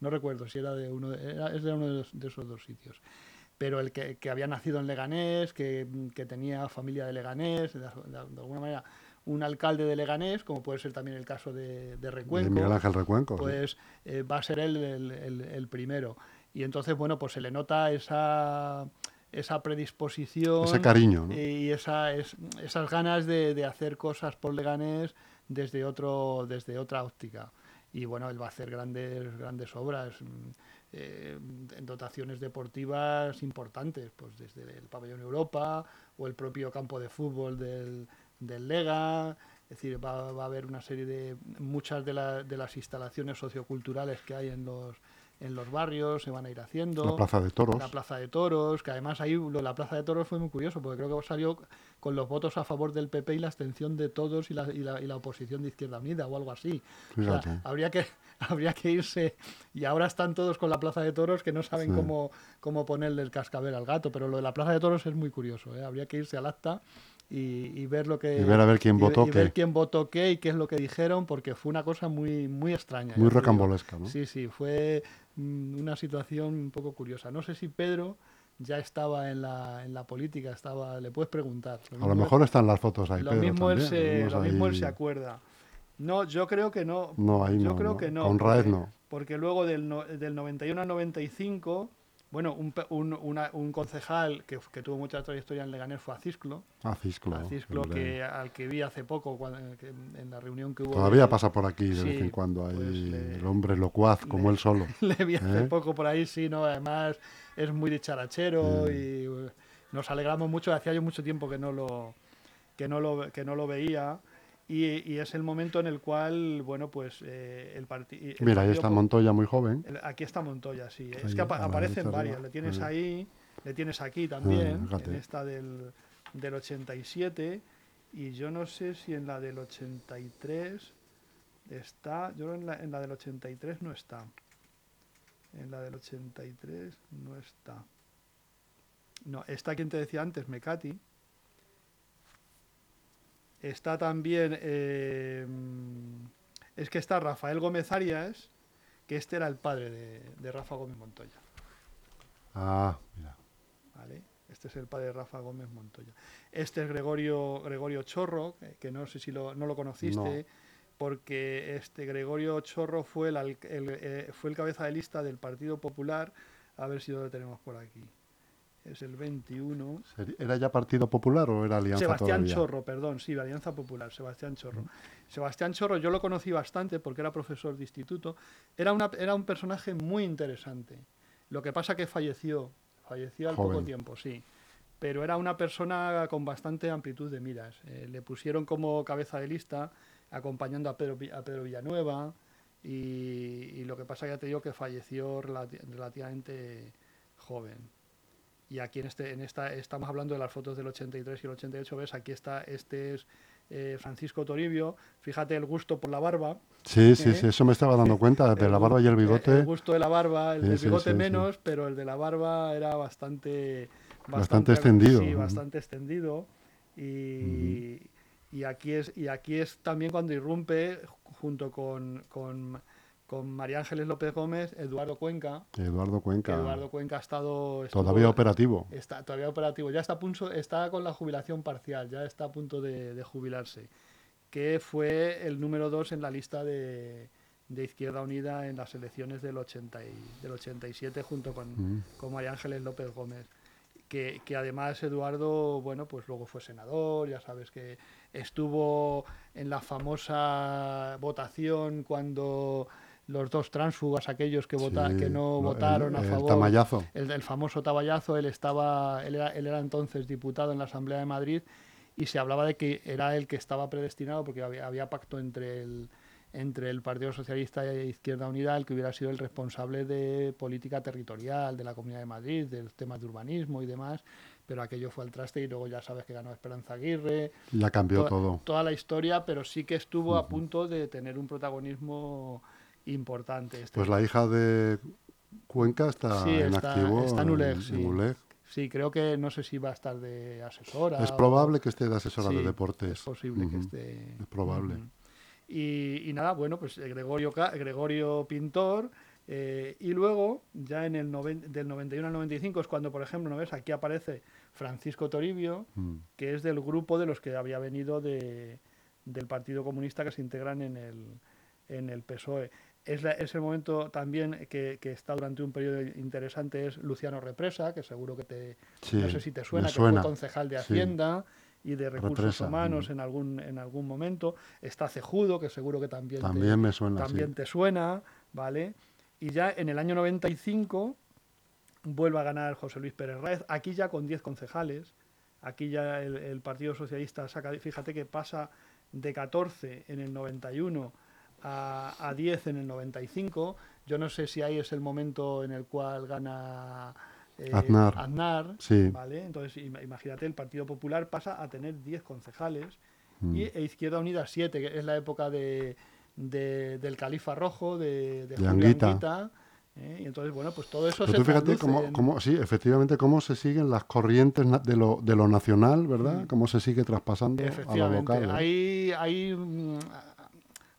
no recuerdo si era de uno de, es de uno de, esos dos sitios. Pero el que, había nacido en Leganés, que, tenía familia de Leganés, de, alguna manera un alcalde de Leganés, como puede ser también el caso de, Recuenco. Miguel Ángel Recuenco. Pues eh, va a ser él el, primero. Y entonces, bueno, pues se le nota esa, esa predisposición. Ese cariño. Y esa, es, esas ganas de, hacer cosas por Leganés desde, otro, desde otra óptica y bueno, él va a hacer grandes, grandes obras mm, eh, en dotaciones deportivas importantes, pues desde el pabellón Europa o el propio campo de fútbol del, del Lega, Es decir, va, va a haber una serie de... Muchas de, la- de las instalaciones socioculturales que hay en los, en los barrios se van a ir haciendo. La Plaza de Toros. La Plaza de Toros, que además ahí lo de la Plaza de Toros fue muy curioso, porque creo que salió con los votos a favor del PP y la abstención de todos y la, y la, y la oposición de Izquierda Unida o algo así. O sea, habría que, habría que irse, y ahora están todos con la Plaza de Toros que no saben Sí. cómo, cómo ponerle el cascabel al gato, pero lo de la Plaza de Toros es muy curioso, ¿eh? habría que irse al acta y, y ver lo que... Y ver a ver quién votó y qué. ver quién votó qué y qué es lo que dijeron, porque fue una cosa muy, muy extraña. Muy rocambolesca, ¿no? Sí, sí, fue una situación un poco curiosa. No sé si Pedro ya estaba en la, en la política, estaba, le puedes preguntar. A lo mejor están las fotos ahí, lo Pedro, mismo, él se, lo mismo él se acuerda. No, yo creo que no. No, ahí yo no, creo no. que no. Con Raed no. Porque luego del, no- del 91 al 95, bueno, un, un, una- un concejal que, que tuvo mucha trayectoria en Leganés fue Acisclo. Cisclo. Acisclo, de- que, al que vi hace poco cuando- que en la reunión que hubo. Todavía de- pasa por aquí de Sí, vez en cuando ahí pues le- el hombre locuaz como le- él solo. Le vi hace ¿Eh? poco por ahí, sí, ¿no? Además es muy dicharachero Mm. y nos alegramos mucho. Hacía yo mucho tiempo que no lo, que no lo, que no lo veía. Y, y es el momento en el cual, bueno, pues eh, el, parti- el Mira, ahí partido está Montoya muy joven. el- Aquí está Montoya, sí. Es que apa- aparecen varias. arriba. Le tienes Ahí. ahí, le tienes aquí también, Ah, en esta del, del 87. Y yo no sé si en la del 83 está. Yo en la, en la del 83 no está. En la del 83 no está. No, está quien te decía antes, Mecati. Está también. eh, es que está Rafael Gómez Arias, que este era el padre de, de Rafa Gómez Montoya. Ah, mira. ¿vale? Este es el padre de Rafa Gómez Montoya. Este es Gregorio, Gregorio Chorro, que, no sé si lo, no lo conociste, porque este Gregorio Chorro fue el, el, eh, fue el cabeza de lista del Partido Popular. A ver si lo tenemos por aquí. Es el 21. Seri- ¿Era ya Partido Popular o era Alianza Sebastián todavía? Chorro, perdón, sí, Alianza Popular, Sebastián Chorro. Sebastián Chorro yo lo conocí bastante porque era profesor de instituto. Era, una, era un personaje muy interesante. Lo que pasa que falleció, falleció al poco tiempo, sí. Pero era una persona con bastante amplitud de miras. Eh, le pusieron como cabeza de lista, acompañando a Pedro, a Pedro Villanueva, y, y lo que pasa ya te digo que falleció relati- relativamente joven. Y aquí en este, en esta, estamos hablando de las fotos del 83 y el 88, ¿ves? Aquí está, este es eh, Francisco Toribio. Fíjate el gusto por la barba. Sí, sí, ¿Eh? sí, eso me estaba dando cuenta, de la barba y el bigote. El gusto de la barba, el Sí, del bigote sí, sí. menos, pero el de la barba era bastante... Bastante extendido. Sí, bastante extendido. Y, y, aquí es, y aquí es también cuando irrumpe, junto con, con, con María Ángeles López Gómez, Eduardo Cuenca. Eduardo Cuenca. Eduardo Cuenca ha estado... estuvo- Todavía operativo. Está todavía operativo. Ya está, con la jubilación parcial, ya está a punto de, de jubilarse. Que fue el número dos en la lista de, de Izquierda Unida en las elecciones del, 80 y- del 87 junto con, Mm. con María Ángeles López Gómez. Que, que además Eduardo, bueno, pues luego fue senador, ya sabes que estuvo en la famosa votación cuando los dos tránsfugas, aquellos que, vota, Sí, que no votaron el, a el favor tamallazo. el famoso taballazo, él estaba, él era, él era entonces diputado en la Asamblea de Madrid y se hablaba de que era el que estaba predestinado porque había, había pacto entre el entre el Partido Socialista e Izquierda Unida, el que hubiera sido el responsable de política territorial de la Comunidad de Madrid, de los temas de urbanismo y demás, pero aquello fue al traste y luego ya sabes que ganó Esperanza Aguirre, Ya cambió to- todo. toda la historia, pero sí que estuvo a punto de tener un protagonismo importante. Este Pues la hija de Cuenca está Sí, en está- activo está en ULEG, en sí. ULEG. Sí, creo que no sé si va a estar de asesora. Es o- probable que esté de asesora de deportes. Es posible que esté. Es probable. Y, y nada, bueno, pues eh, Gregorio, Gregorio Pintor. eh, y luego, ya en el noven- del 91 al 95 es cuando, por ejemplo, ¿no ves? Aquí aparece Francisco Toribio, Mm. que es del grupo de los que había venido de, del Partido Comunista que se integran en el, en el PSOE. Es, la- es el momento también que, que está durante un periodo interesante, es Luciano Represa, que seguro que te, Sí, no sé si te suena, que fue concejal de Sí. Hacienda y de Recursos Represa, Humanos mm. en algún, en algún momento. Está Cejudo, que seguro que también, También me suena, te, también sí. te suena, ¿vale? Y ya en el año 95 vuelve a ganar José Luis Pérez Raez, aquí ya con 10 concejales. Aquí ya el, el Partido Socialista saca, fíjate que pasa de 14 en el 91 a, a 10 en el 95. Yo no sé si ahí es el momento en el cual gana eh, Aznar. Aznar, Sí. ¿vale? Entonces, ima- imagínate, el Partido Popular pasa a tener 10 concejales Mm. y e Izquierda Unida 7, que es la época de, de- del Califa Rojo, de, de De Anguita. Anguita, ¿eh? Y entonces, bueno, pues todo eso Pero se tú fíjate cómo, en- cómo- sí, efectivamente, cómo se siguen las corrientes de lo, de lo nacional, ¿verdad? Mm. Cómo se sigue traspasando a lo local. ¿eh? hay, hay, mm,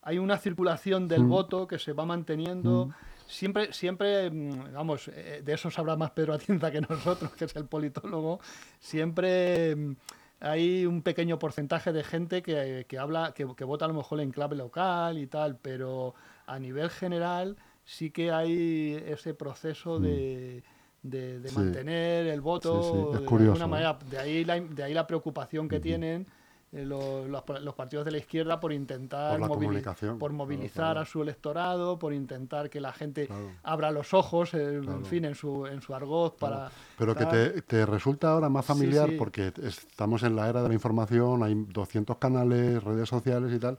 hay una circulación del Mm. voto que se va manteniendo. Siempre, siempre, mm, vamos, eh, de eso sabrá más Pedro Atienza que nosotros, que es el politólogo. Siempre mm, hay un pequeño porcentaje de gente que, que habla, que, que vota a lo mejor en clave local y tal, pero a nivel general sí que hay ese proceso de, de- de Sí. mantener el voto Sí, sí, es de curioso, alguna ¿eh? manera. De ahí la, de ahí la preocupación que tienen eh, lo- los, los partidos de la izquierda por intentar Por movili- por movilizar claro. a su electorado, por intentar que la gente Claro. abra los ojos, eh, en fin, en su, en su argot para... Pero que te, te resulta ahora más Sí, familiar sí. porque estamos en la era de la información, hay 200 canales, redes sociales y tal.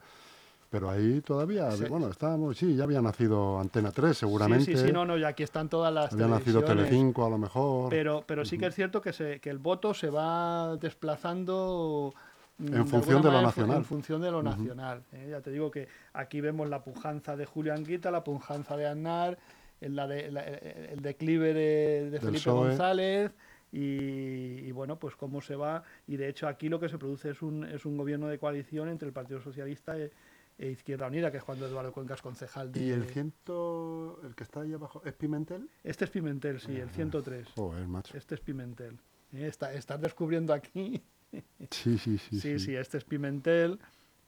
Pero ahí todavía, Sí. bueno, estábamos, sí, ya había nacido Antena 3 Sí, seguramente. sí, sí, no, no, y aquí están todas las había nacido. Telecinco a lo mejor. Pero, pero sí que es cierto que, se, que el voto se va desplazando En función de lo nacional. En función de lo nacional. ¿eh? Ya te digo que aquí vemos la pujanza de Julio Anguita, la pujanza de Aznar, el, declive de, de Felipe PSOE. González. Y, y bueno, pues cómo se va. Y de hecho, aquí lo que se produce es un, es un gobierno de coalición entre el Partido Socialista e, e Izquierda Unida, que es cuando Eduardo Cuenca es concejal de. ¿Y el ciento, el que está ahí abajo, es Pimentel? Este es Pimentel, sí, el 103. Joder, macho. Este es Pimentel. ¿eh? Está- estás descubriendo aquí. Sí, sí, sí. Sí, sí, este es Pimentel.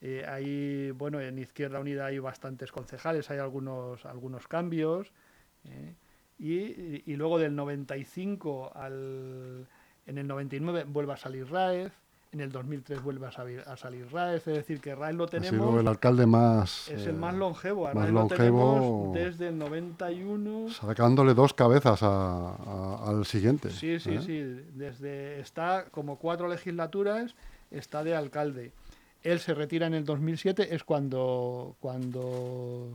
Eh, ahí, bueno, en Izquierda Unida hay bastantes concejales, hay algunos, algunos cambios. ¿eh? Y, y luego del 95 al. En el 99 vuelve a salir Raez. En el 2003 vuelve a salir, a salir Raez. Es decir, que Raez lo Ha sido tenemos. el alcalde más... Es eh, el más longevo. A más Raez lo longevo. tenemos desde el 91. Sacándole dos cabezas a- a- al siguiente. Sí, sí, ¿eh? sí. Desde está como cuatro legislaturas, está de alcalde. Él se retira en el 2007, es cuando, cuando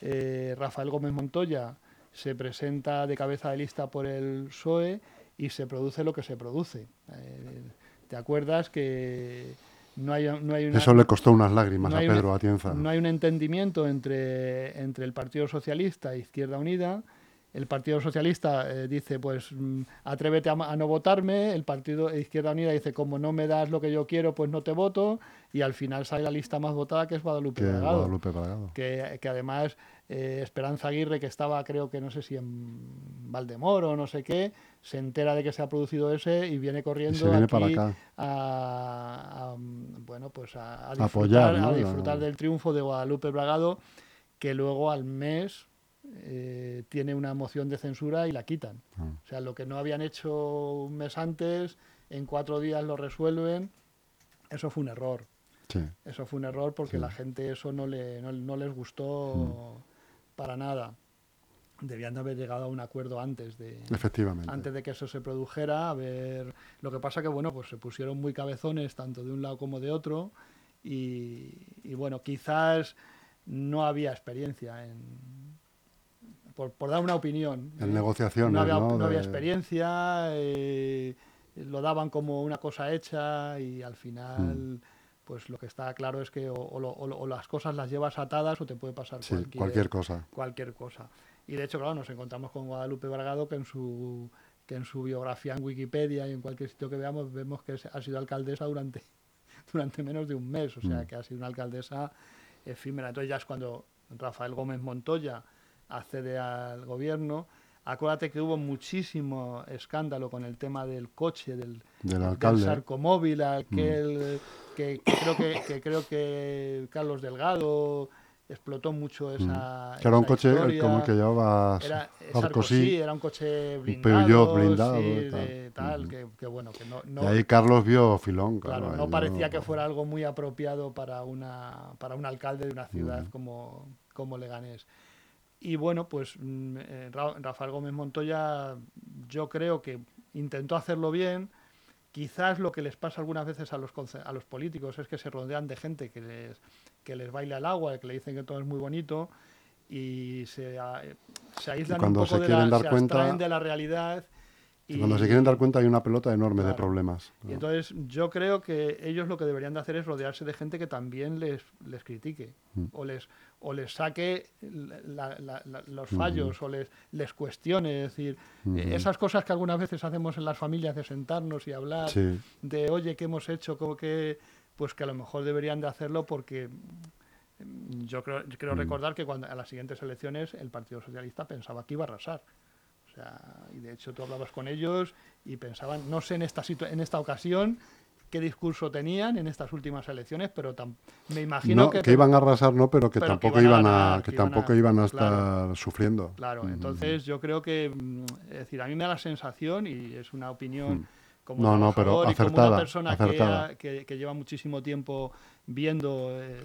eh, Rafael Gómez Montoya se presenta de cabeza de lista por el PSOE y se produce lo que se produce. Eh, ¿Te acuerdas que no hay, no hay una, Eso le costó unas lágrimas no a una- Pedro Atienza. no hay un entendimiento entre, entre el Partido Socialista e Izquierda Unida. El Partido Socialista eh, dice, pues mm, atrévete a, no votarme. El Partido de Izquierda Unida dice, como no me das lo que yo quiero, pues no te voto. Y al final sale la lista más votada, que es Guadalupe Bragado. Que, que además eh, Esperanza Aguirre, que estaba creo que no sé si en Valdemoro o no sé qué, se entera de que se ha producido ese y viene corriendo viene aquí para acá. a, a, mm, bueno pues a, a Apoyar, disfrutar, ¿no? a disfrutar del triunfo de Guadalupe Bragado, que luego al mes eh, tiene una moción de censura y la quitan. Ah. O sea, lo que no habían hecho un mes antes, en cuatro días lo resuelven. Eso fue un error. Sí. Eso fue un error porque Sí. la gente eso no, le, no, no les gustó para nada. Debían de haber llegado a un acuerdo antes de, Efectivamente. antes de que eso se produjera. A ver, lo que pasa que bueno, pues se pusieron muy cabezones tanto de un lado como de otro y, y, bueno, quizás no había experiencia en por, por dar una opinión. En ¿eh? negociaciones, no había, ¿no? no había De- experiencia, eh, lo daban como una cosa hecha y al final, pues lo que está claro es que o, o lo- o lo- o las cosas las llevas atadas o te puede pasar Sí, cualquier, cualquier cosa. cualquier cosa. Y de hecho, claro, nos encontramos con Guadalupe Bragado que en su que en su biografía en Wikipedia y en cualquier sitio que veamos vemos que ha sido alcaldesa durante durante menos de un mes, o sea, Mm. que ha sido una alcaldesa efímera. Entonces ya es cuando Rafael Gómez Montoya accede al gobierno. Acuérdate que hubo muchísimo escándalo con el tema del coche, del, Del sarcomóvil, Mm. Que, que creo que, que creo que Carlos Delgado explotó mucho esa. Que era un coche historia. como el que llevaba Era Sarkozy. Era un coche blindado, Peugeot blindado, sí, tal. de tal, Ujú. que, que bueno, que no, Y no, ahí Carlos vio filón. Claro, claro, no parecía no- que fuera algo muy apropiado para una para un alcalde de una ciudad Ujú. como, como Leganés. Y bueno, pues mm, eh, Ra- Rafael Gómez Montoya yo creo que intentó hacerlo bien, Quizás lo que les pasa algunas veces a los, a los políticos es que se rodean de gente que les, que les baila el agua, que le dicen que todo es muy bonito y se, se aíslan un poco de la, se cuenta, de la realidad y cuando se quieren dar cuenta hay una pelota enorme de problemas. Y entonces yo creo que ellos lo que deberían de hacer es rodearse de gente que también les, les critique mm. o, les, o les saque los fallos o les, les cuestione. Es decir, esas cosas que algunas veces hacemos en las familias de sentarnos y hablar de, oye, ¿qué hemos hecho? como que, pues que a lo mejor deberían de hacerlo porque yo creo, quiero mm. recordar que cuando a las siguientes elecciones el Partido Socialista pensaba que iba a arrasar y de hecho tú hablabas con ellos y pensaban, no sé en esta, en esta ocasión qué discurso tenían en estas últimas elecciones, pero me imagino que, iban a arrasar, no, pero que tampoco iban a, que, tampoco iban a estar sufriendo. Claro, entonces yo creo que, mm, es decir, a mí me da la sensación y es una opinión mm. como no, no, pero acertada, una persona Que, lleva muchísimo tiempo viendo eh,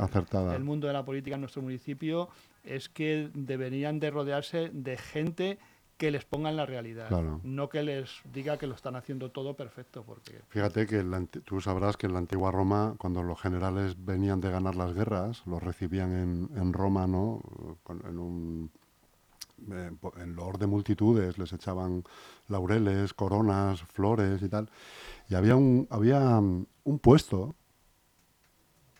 el mundo de la política en nuestro municipio, es que deberían de rodearse de gente que les pongan la realidad, no que les diga que lo están haciendo todo perfecto. Porque... Fíjate que tú sabrás que en la antigua Roma, cuando los generales venían de ganar las guerras, los recibían en, en Roma, ¿no? en un en loor de multitudes, les echaban laureles, coronas, flores y tal. Y había un, había un puesto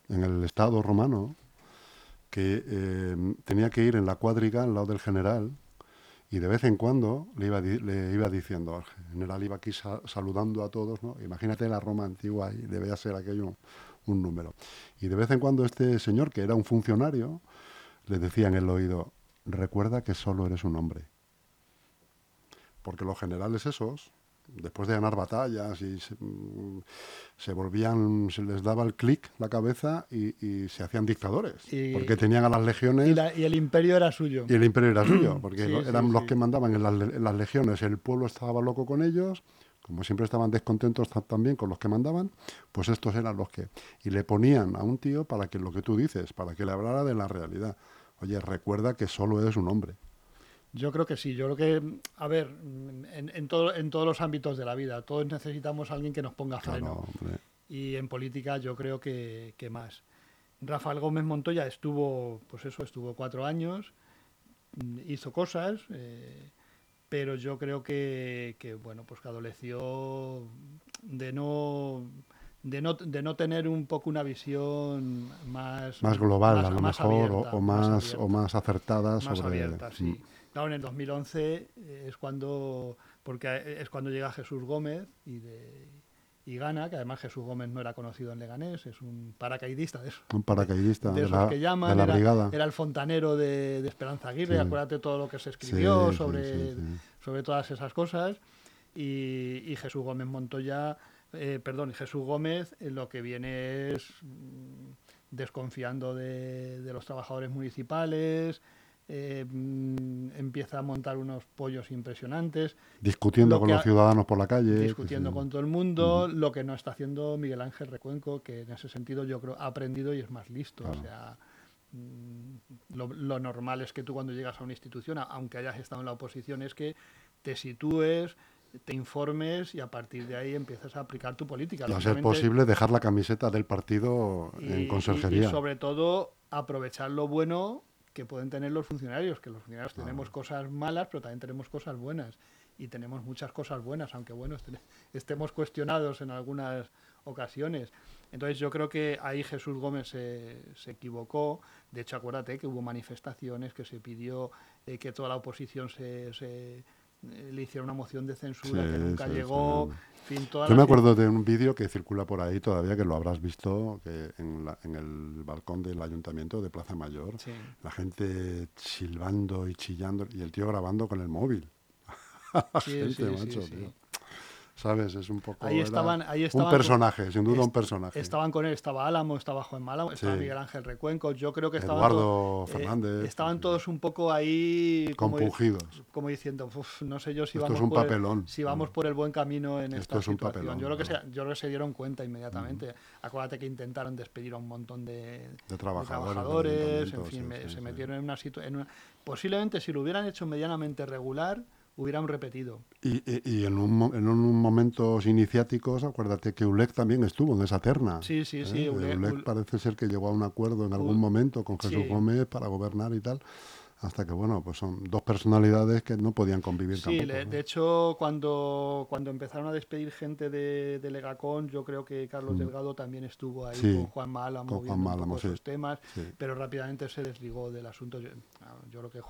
en el Estado romano que eh, tenía que ir en la cuadriga al lado del general y de vez en cuando le iba, le iba diciendo, al general iba aquí saludando a todos, ¿no? Imagínate la Roma antigua y debía ser aquello un número. Y de vez en cuando este señor, que era un funcionario, le decía en el oído, recuerda que solo eres un hombre. Porque los generales esos, después de ganar batallas y mm, se, volvían, se les daba el clic la cabeza y, se hacían dictadores, porque tenían a las legiones... Y, el imperio era suyo. Y el imperio era suyo, porque eran los que mandaban en las, legiones, el pueblo estaba loco con ellos, como siempre estaban descontentos también con los que mandaban, pues estos eran los que... Y le ponían a un tío para que lo que tú dices, para que le hablara de la realidad. Oye, recuerda que solo eres un hombre. Yo creo que sí, yo creo que, a ver, en, en, todo, en todos los ámbitos de la vida, todos necesitamos a alguien que nos ponga freno. y en política yo creo que, que, más. Rafael Gómez Montoya estuvo, pues eso, estuvo cuatro años, hizo cosas, eh, pero yo creo que, que, bueno, pues que adoleció de no de no, de no tener un poco una visión más más global a lo mejor o, más, o más acertada más sobre abierta, sí. Mm. Claro, en el 2011 eh, es cuando, porque es cuando llega Jesús Gómez y, de, y gana, que además Jesús Gómez no era conocido en Leganés, es un paracaidista de esos. Un paracaidista de, la, que llaman, la era, brigada. Era el fontanero de, Esperanza Aguirre, acuérdate todo lo que se escribió sobre, sobre todas esas cosas. Y, Jesús Gómez Montoya, eh, perdón, Jesús Gómez eh, lo que viene es mm, desconfiando de, de los trabajadores municipales, eh, mm, empieza a montar unos pollos impresionantes. Discutiendo con los ciudadanos por la calle. Discutiendo con todo el mundo, lo que no está haciendo Miguel Ángel Recuenco, que en ese sentido yo creo ha aprendido y es más listo. O sea, mm, lo, normal es que tú cuando llegas a una institución, aunque hayas estado en la oposición, es que te sitúes, te informes y a partir de ahí empiezas a aplicar tu política. Y a ser posible dejar la camiseta del partido en conserjería. y sobre todo aprovechar lo bueno que pueden tener los funcionarios, que los funcionarios tenemos cosas malas, pero también tenemos cosas buenas. Y tenemos muchas cosas buenas, aunque bueno, estemos cuestionados en algunas ocasiones. Entonces yo creo que ahí Jesús Gómez se, se equivocó. De hecho, acuérdate que hubo manifestaciones que se pidió eh, que toda la oposición se, se le hiciera una moción de censura que nunca llegó. Yo me acuerdo de un vídeo que circula por ahí todavía, que lo habrás visto, que en, en el balcón del ayuntamiento de Plaza Mayor, la gente silbando y chillando y el tío grabando con el móvil. gente, macho, tío. ¿Sabes? Es un poco... Ahí estaban, ahí estaban un personaje, sin duda un personaje. Estaban con él, estaba Álamo, estaba Juan Malamo, estaba Miguel Ángel Recuenco, yo creo que estaban... Eduardo eh, Fernández. estaban todos un poco ahí... Compungidos. Como, diciendo, no sé yo si vamos, por papelón. El, si vamos por el buen camino en Esto esta es un Papelón, yo, creo que se, yo creo que se dieron cuenta inmediatamente. Acuérdate que intentaron despedir a un montón de, de trabajadores, en fin, se metieron en una situación... Posiblemente si lo hubieran hecho medianamente regular hubieran repetido. Y, y, en, un, en unos momentos iniciáticos, acuérdate que ULEC también estuvo en esa terna. Sí, sí, sí. ¿eh? ULEC, parece ser que llegó a un acuerdo en algún momento con Jesús Gómez para gobernar y tal hasta que bueno pues son dos personalidades que no podían convivir sí, de hecho cuando cuando empezaron a despedir gente de, de Legacón yo creo que Carlos mm. Delgado también estuvo ahí con Juan Málamo con Juan esos temas pero rápidamente se desligó del asunto yo, yo creo que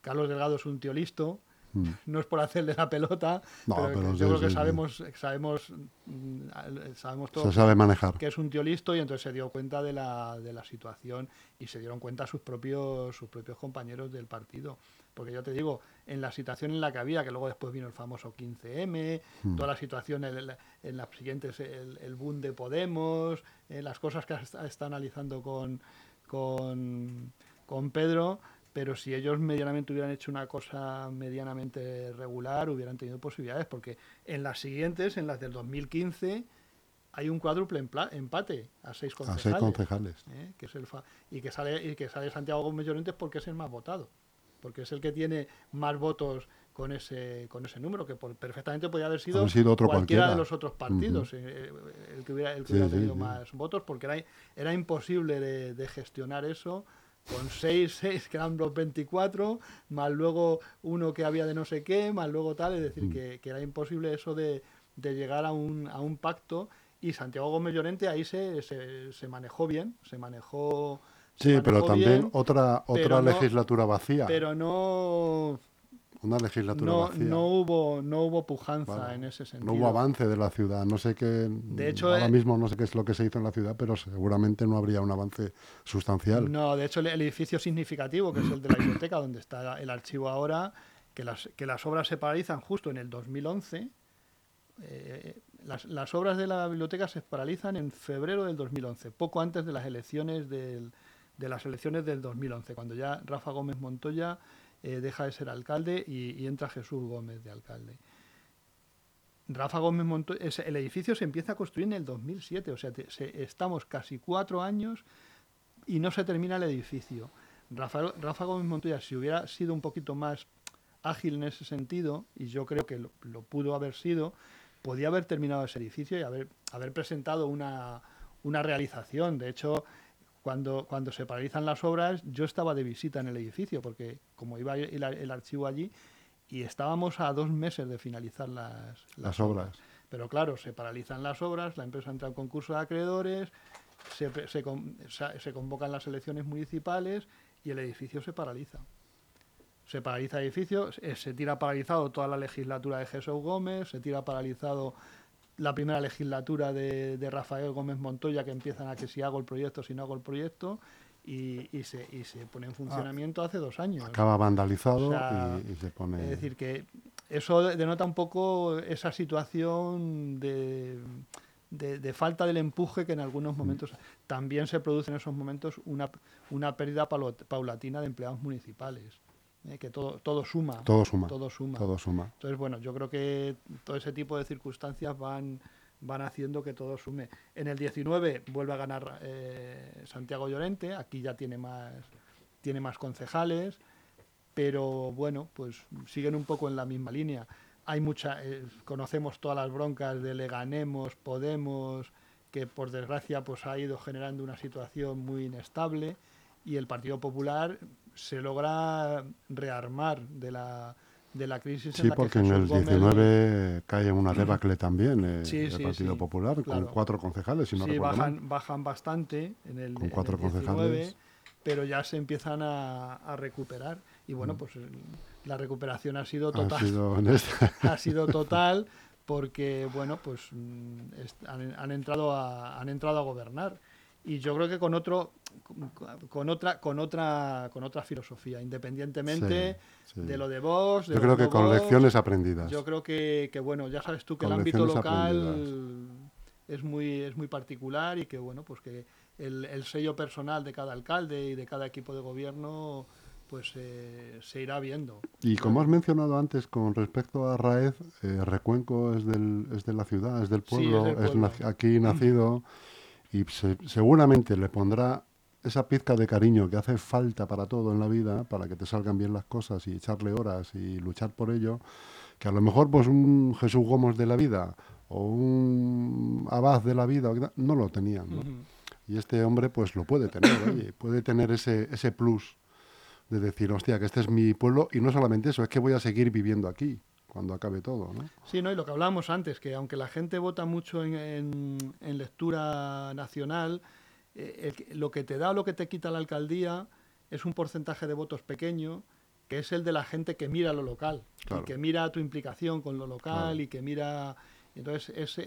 Carlos Delgado es un tío listo Mm. No es por hacerle la pelota, pero, yo creo que sabemos, sabemos, mm, sabemos todo sabe manejar. que es un tío listo y entonces se dio cuenta de la, de la situación y se dieron cuenta sus propios, sus propios compañeros del partido. Porque yo te digo, en la situación en la que había, que luego después vino el famoso 15M, mm. toda la situación en, en las siguientes, el, boom de Podemos, eh, las cosas que está, analizando con, con, con Pedro, pero si ellos medianamente hubieran hecho una cosa medianamente regular, hubieran tenido posibilidades, porque en las siguientes, en las del 2015, hay un cuádruple empate a seis concejales. A seis concejales. ¿eh? que es el y, que sale, y que sale Santiago Gómez Llorentes porque es el más votado, porque es el que tiene más votos con ese con ese número, que perfectamente podría haber sido, cualquiera, de los otros partidos eh, el que hubiera, tenido más votos, porque era, era imposible de gestionar eso con 6, 6 que eran los 24, más luego uno que había de no sé qué, más luego tal, es decir, mm. que, era imposible eso de, llegar a un, a un pacto y Santiago Gómez Llorente ahí se, se, manejó bien, se manejó... sí, pero también otra, otra legislatura vacía. Pero no una legislatura no, vacía. No hubo, no hubo pujanza en ese sentido. No hubo avance de la ciudad. No sé qué. De hecho, ahora eh, mismo no sé qué es lo que se hizo en la ciudad, pero seguramente no habría un avance sustancial. No, de hecho, el, edificio significativo, que es el de la biblioteca, donde está el archivo ahora, que las, que las obras se paralizan justo en el 2011. Eh, las, las, obras de la biblioteca se paralizan en febrero del 2011, poco antes de las elecciones del, de las elecciones del 2011, cuando ya Rafa Gómez Montoya eh, deja de ser alcalde y, entra Jesús Gómez de alcalde. Rafa Gómez el edificio se empieza a construir en el 2007, o sea, estamos casi cuatro años y no se termina el edificio. Rafa, Rafa, Gómez Montoya, si hubiera sido un poquito más ágil en ese sentido, y yo creo que lo, pudo haber sido, podía haber terminado ese edificio y haber, haber presentado una, una realización. De hecho, cuando, cuando se paralizan las obras, yo estaba de visita en el edificio, porque como iba el, el archivo allí, y estábamos a dos meses de finalizar las, las, obras. Pero claro, se paralizan las obras, la empresa entra en concurso de acreedores, se, se, se, convocan las elecciones municipales y el edificio se paraliza. Se paraliza el edificio, se tira paralizado toda la legislatura de Jesús Gómez, se tira paralizado la primera legislatura de, Rafael Gómez Montoya que empiezan a que si hago el proyecto, si no hago el proyecto, y, se, y se pone en ah. funcionamiento hace dos años. Acaba vandalizado y, se pone... Es decir, que eso denota un poco esa situación de, de, falta del empuje que en algunos momentos también se produce en esos momentos una, una pérdida paulatina de empleados municipales. Eh, que todo, todo suma. Todo suma. Todo suma. Todo suma. Entonces, bueno, yo creo que todo ese tipo de circunstancias van, van haciendo que todo sume. En el 19 vuelve a ganar eh, Santiago Llorente, aquí ya tiene más, tiene más concejales, pero bueno, pues siguen un poco en la misma línea. Hay mucha, eh, conocemos todas las broncas de le ganemos, Podemos, que por desgracia pues ha ido generando una situación muy inestable y el Partido Popular se logra rearmar de la, de la crisis. Sí, en la porque en el 19 cae en una debacle también eh, el Partido Popular, con cuatro concejales, si no sí, bajan, bajan bastante en el, con cuatro concejales. pero ya se empiezan a, recuperar. Y bueno, mm. pues la recuperación ha sido total. Ha sido, ha sido total porque, bueno, pues mm, han, han, entrado a, han entrado a gobernar y yo creo que con otro con otra con otra con otra filosofía independientemente de lo de vos yo creo que con lecciones aprendidas. yo creo que, que, bueno ya sabes tú que el ámbito local es muy es muy particular y que bueno pues que el, el, sello personal de cada alcalde y de cada equipo de gobierno pues eh, se irá viendo. Y como has mencionado antes con respecto a Raez eh, Recuenco es del es de la ciudad es del pueblo, es, aquí nacido y seguramente le pondrá esa pizca de cariño que hace falta para todo en la vida, para que te salgan bien las cosas y echarle horas y luchar por ello, que a lo mejor pues un Jesús Gómez de la vida o un abad de la vida no lo tenían. ¿no? Y este hombre pues lo puede tener, oye, puede tener ese, ese plus de decir, hostia, que este es mi pueblo y no solamente eso, es que voy a seguir viviendo aquí cuando acabe todo, ¿no? Sí, ¿no? Y lo que hablábamos antes, que aunque la gente vota mucho en, en, lectura nacional, eh, lo que te da o lo que te quita la alcaldía es un porcentaje de votos pequeño, que es el de la gente que mira lo local, y que mira tu implicación con lo local y que mira... Entonces,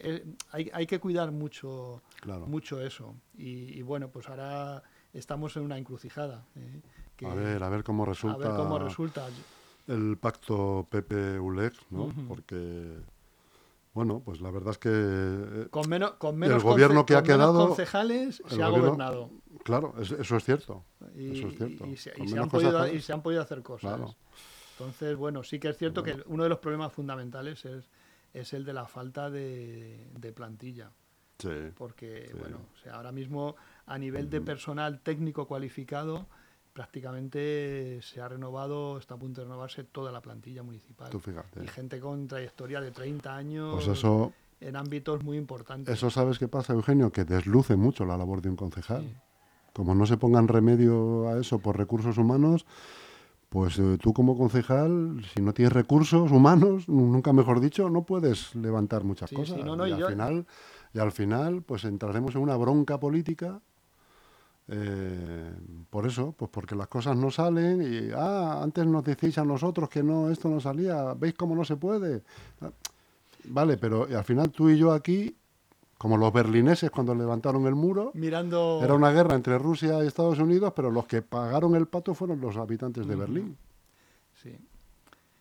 hay, hay, que cuidar mucho, mucho eso. Y, bueno, pues ahora estamos en una encrucijada. ¿eh? a ver, a ver cómo resulta. A ver cómo resulta el pacto PP-ULEG, ¿no? Porque, bueno, pues la verdad es que eh, con menos, con menos el gobierno que ha quedado, concejales se ha gobernado. Claro, eso, es cierto. Y, eso es cierto. Y, se, han podido, y, se, han podido, hacer cosas. Entonces, bueno, sí que es cierto que uno de los problemas fundamentales es, es el de la falta de, de plantilla. Sí, Porque, bueno, o sea, ahora mismo a nivel de personal técnico cualificado prácticamente se ha renovado, está a punto de renovarse toda la plantilla municipal. Y gente con trayectoria de 30 años pues eso, en ámbitos muy importantes. Eso sabes qué pasa, Eugenio, que desluce mucho la labor de un concejal. Como no se pongan remedio a eso por recursos humanos, pues eh, tú como concejal, si no tienes recursos humanos, nunca mejor dicho, no puedes levantar muchas cosas. y, al final, y al final, pues entraremos en una bronca política eh, por eso, pues porque las cosas no salen y, ah, antes nos decís a nosotros que no, esto no salía, ¿veis cómo no se puede? Ah, vale, pero al final tú y yo aquí, como los berlineses cuando levantaron el muro, mirando... era una guerra entre Rusia y Estados Unidos, pero los que pagaron el pato fueron los habitantes de Berlín. Sí.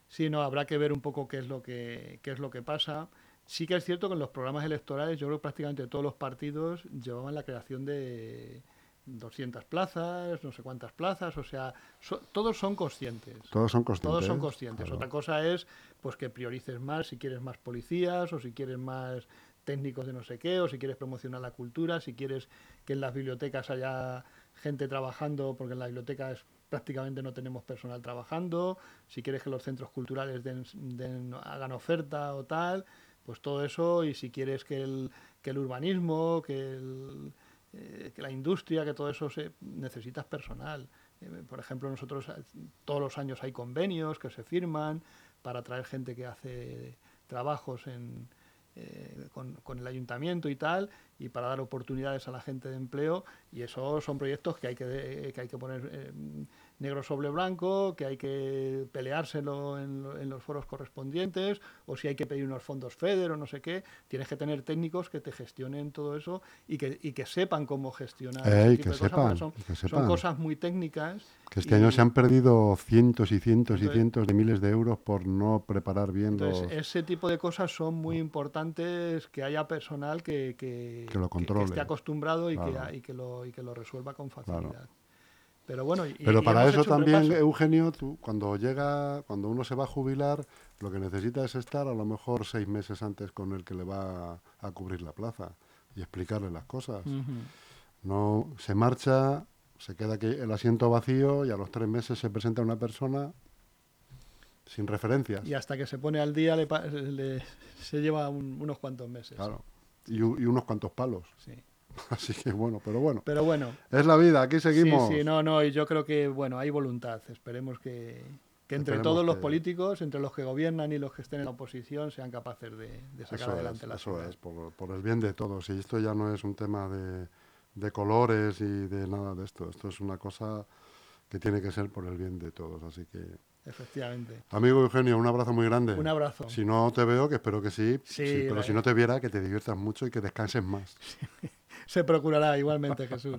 Sí, no, habrá que ver un poco qué es lo que, qué es lo que pasa. Sí que es cierto que en los programas electorales, yo creo que prácticamente todos los partidos llevaban la creación de 200 plazas, no sé cuántas plazas, o sea, todos son conscientes. Todos son conscientes. Todos son conscientes. Otra cosa es pues que priorices más si quieres más policías o si quieres más técnicos de no sé qué o si quieres promocionar la cultura, si quieres que en las bibliotecas haya gente trabajando porque en las bibliotecas prácticamente no tenemos personal trabajando, si quieres que los centros culturales den, hagan oferta o tal, pues todo eso y si quieres que el, que el urbanismo, que el eh, que la industria, que todo eso se necesitas personal. Eh, por ejemplo, nosotros eh, todos los años hay convenios que se firman para traer gente que hace trabajos en, con, el ayuntamiento y tal, y para dar oportunidades a la gente de empleo, y esos son proyectos que hay que, que, hay que poner negro sobre blanco, que hay que peleárselo en, los foros correspondientes, o si hay que pedir unos fondos FEDER o no sé qué, tienes que tener técnicos que te gestionen todo eso y que, y que sepan cómo gestionar. que, sepan, son, que, son, cosas muy técnicas. Que este año se han perdido cientos y cientos y cientos de miles de euros por no preparar bien entonces, Ese tipo de cosas son muy importantes, que haya personal que, que, lo controle. esté acostumbrado y, que, y, que lo, y que lo resuelva con facilidad. Pero bueno, Pero para eso también, Eugenio, tú, cuando llega, cuando uno se va a jubilar, lo que necesita es estar a lo mejor seis meses antes con el que le va a, cubrir la plaza y explicarle las cosas. No se marcha, se queda que el asiento vacío y a los tres meses se presenta una persona sin referencias. Y hasta que se pone al día le, se lleva unos cuantos meses. Claro. Y, y unos cuantos palos. Sí. Así que bueno, pero bueno. Pero bueno. Es la vida, aquí seguimos. Sí, sí, no, no, y yo creo que, bueno, hay voluntad. Esperemos que, entre todos los políticos, entre los que gobiernan y los que estén en la oposición, sean capaces de, sacar adelante la Eso es, por, el bien de todos. Y esto ya no es un tema de, de colores y de nada de esto. Esto es una cosa que tiene que ser por el bien de todos. Así que Efectivamente. Amigo Eugenio, un abrazo muy grande. Un abrazo. Si no te veo, que espero que sí, sí, pero si no te viera, que te diviertas mucho y que descanses más. Se procurará igualmente, Jesús.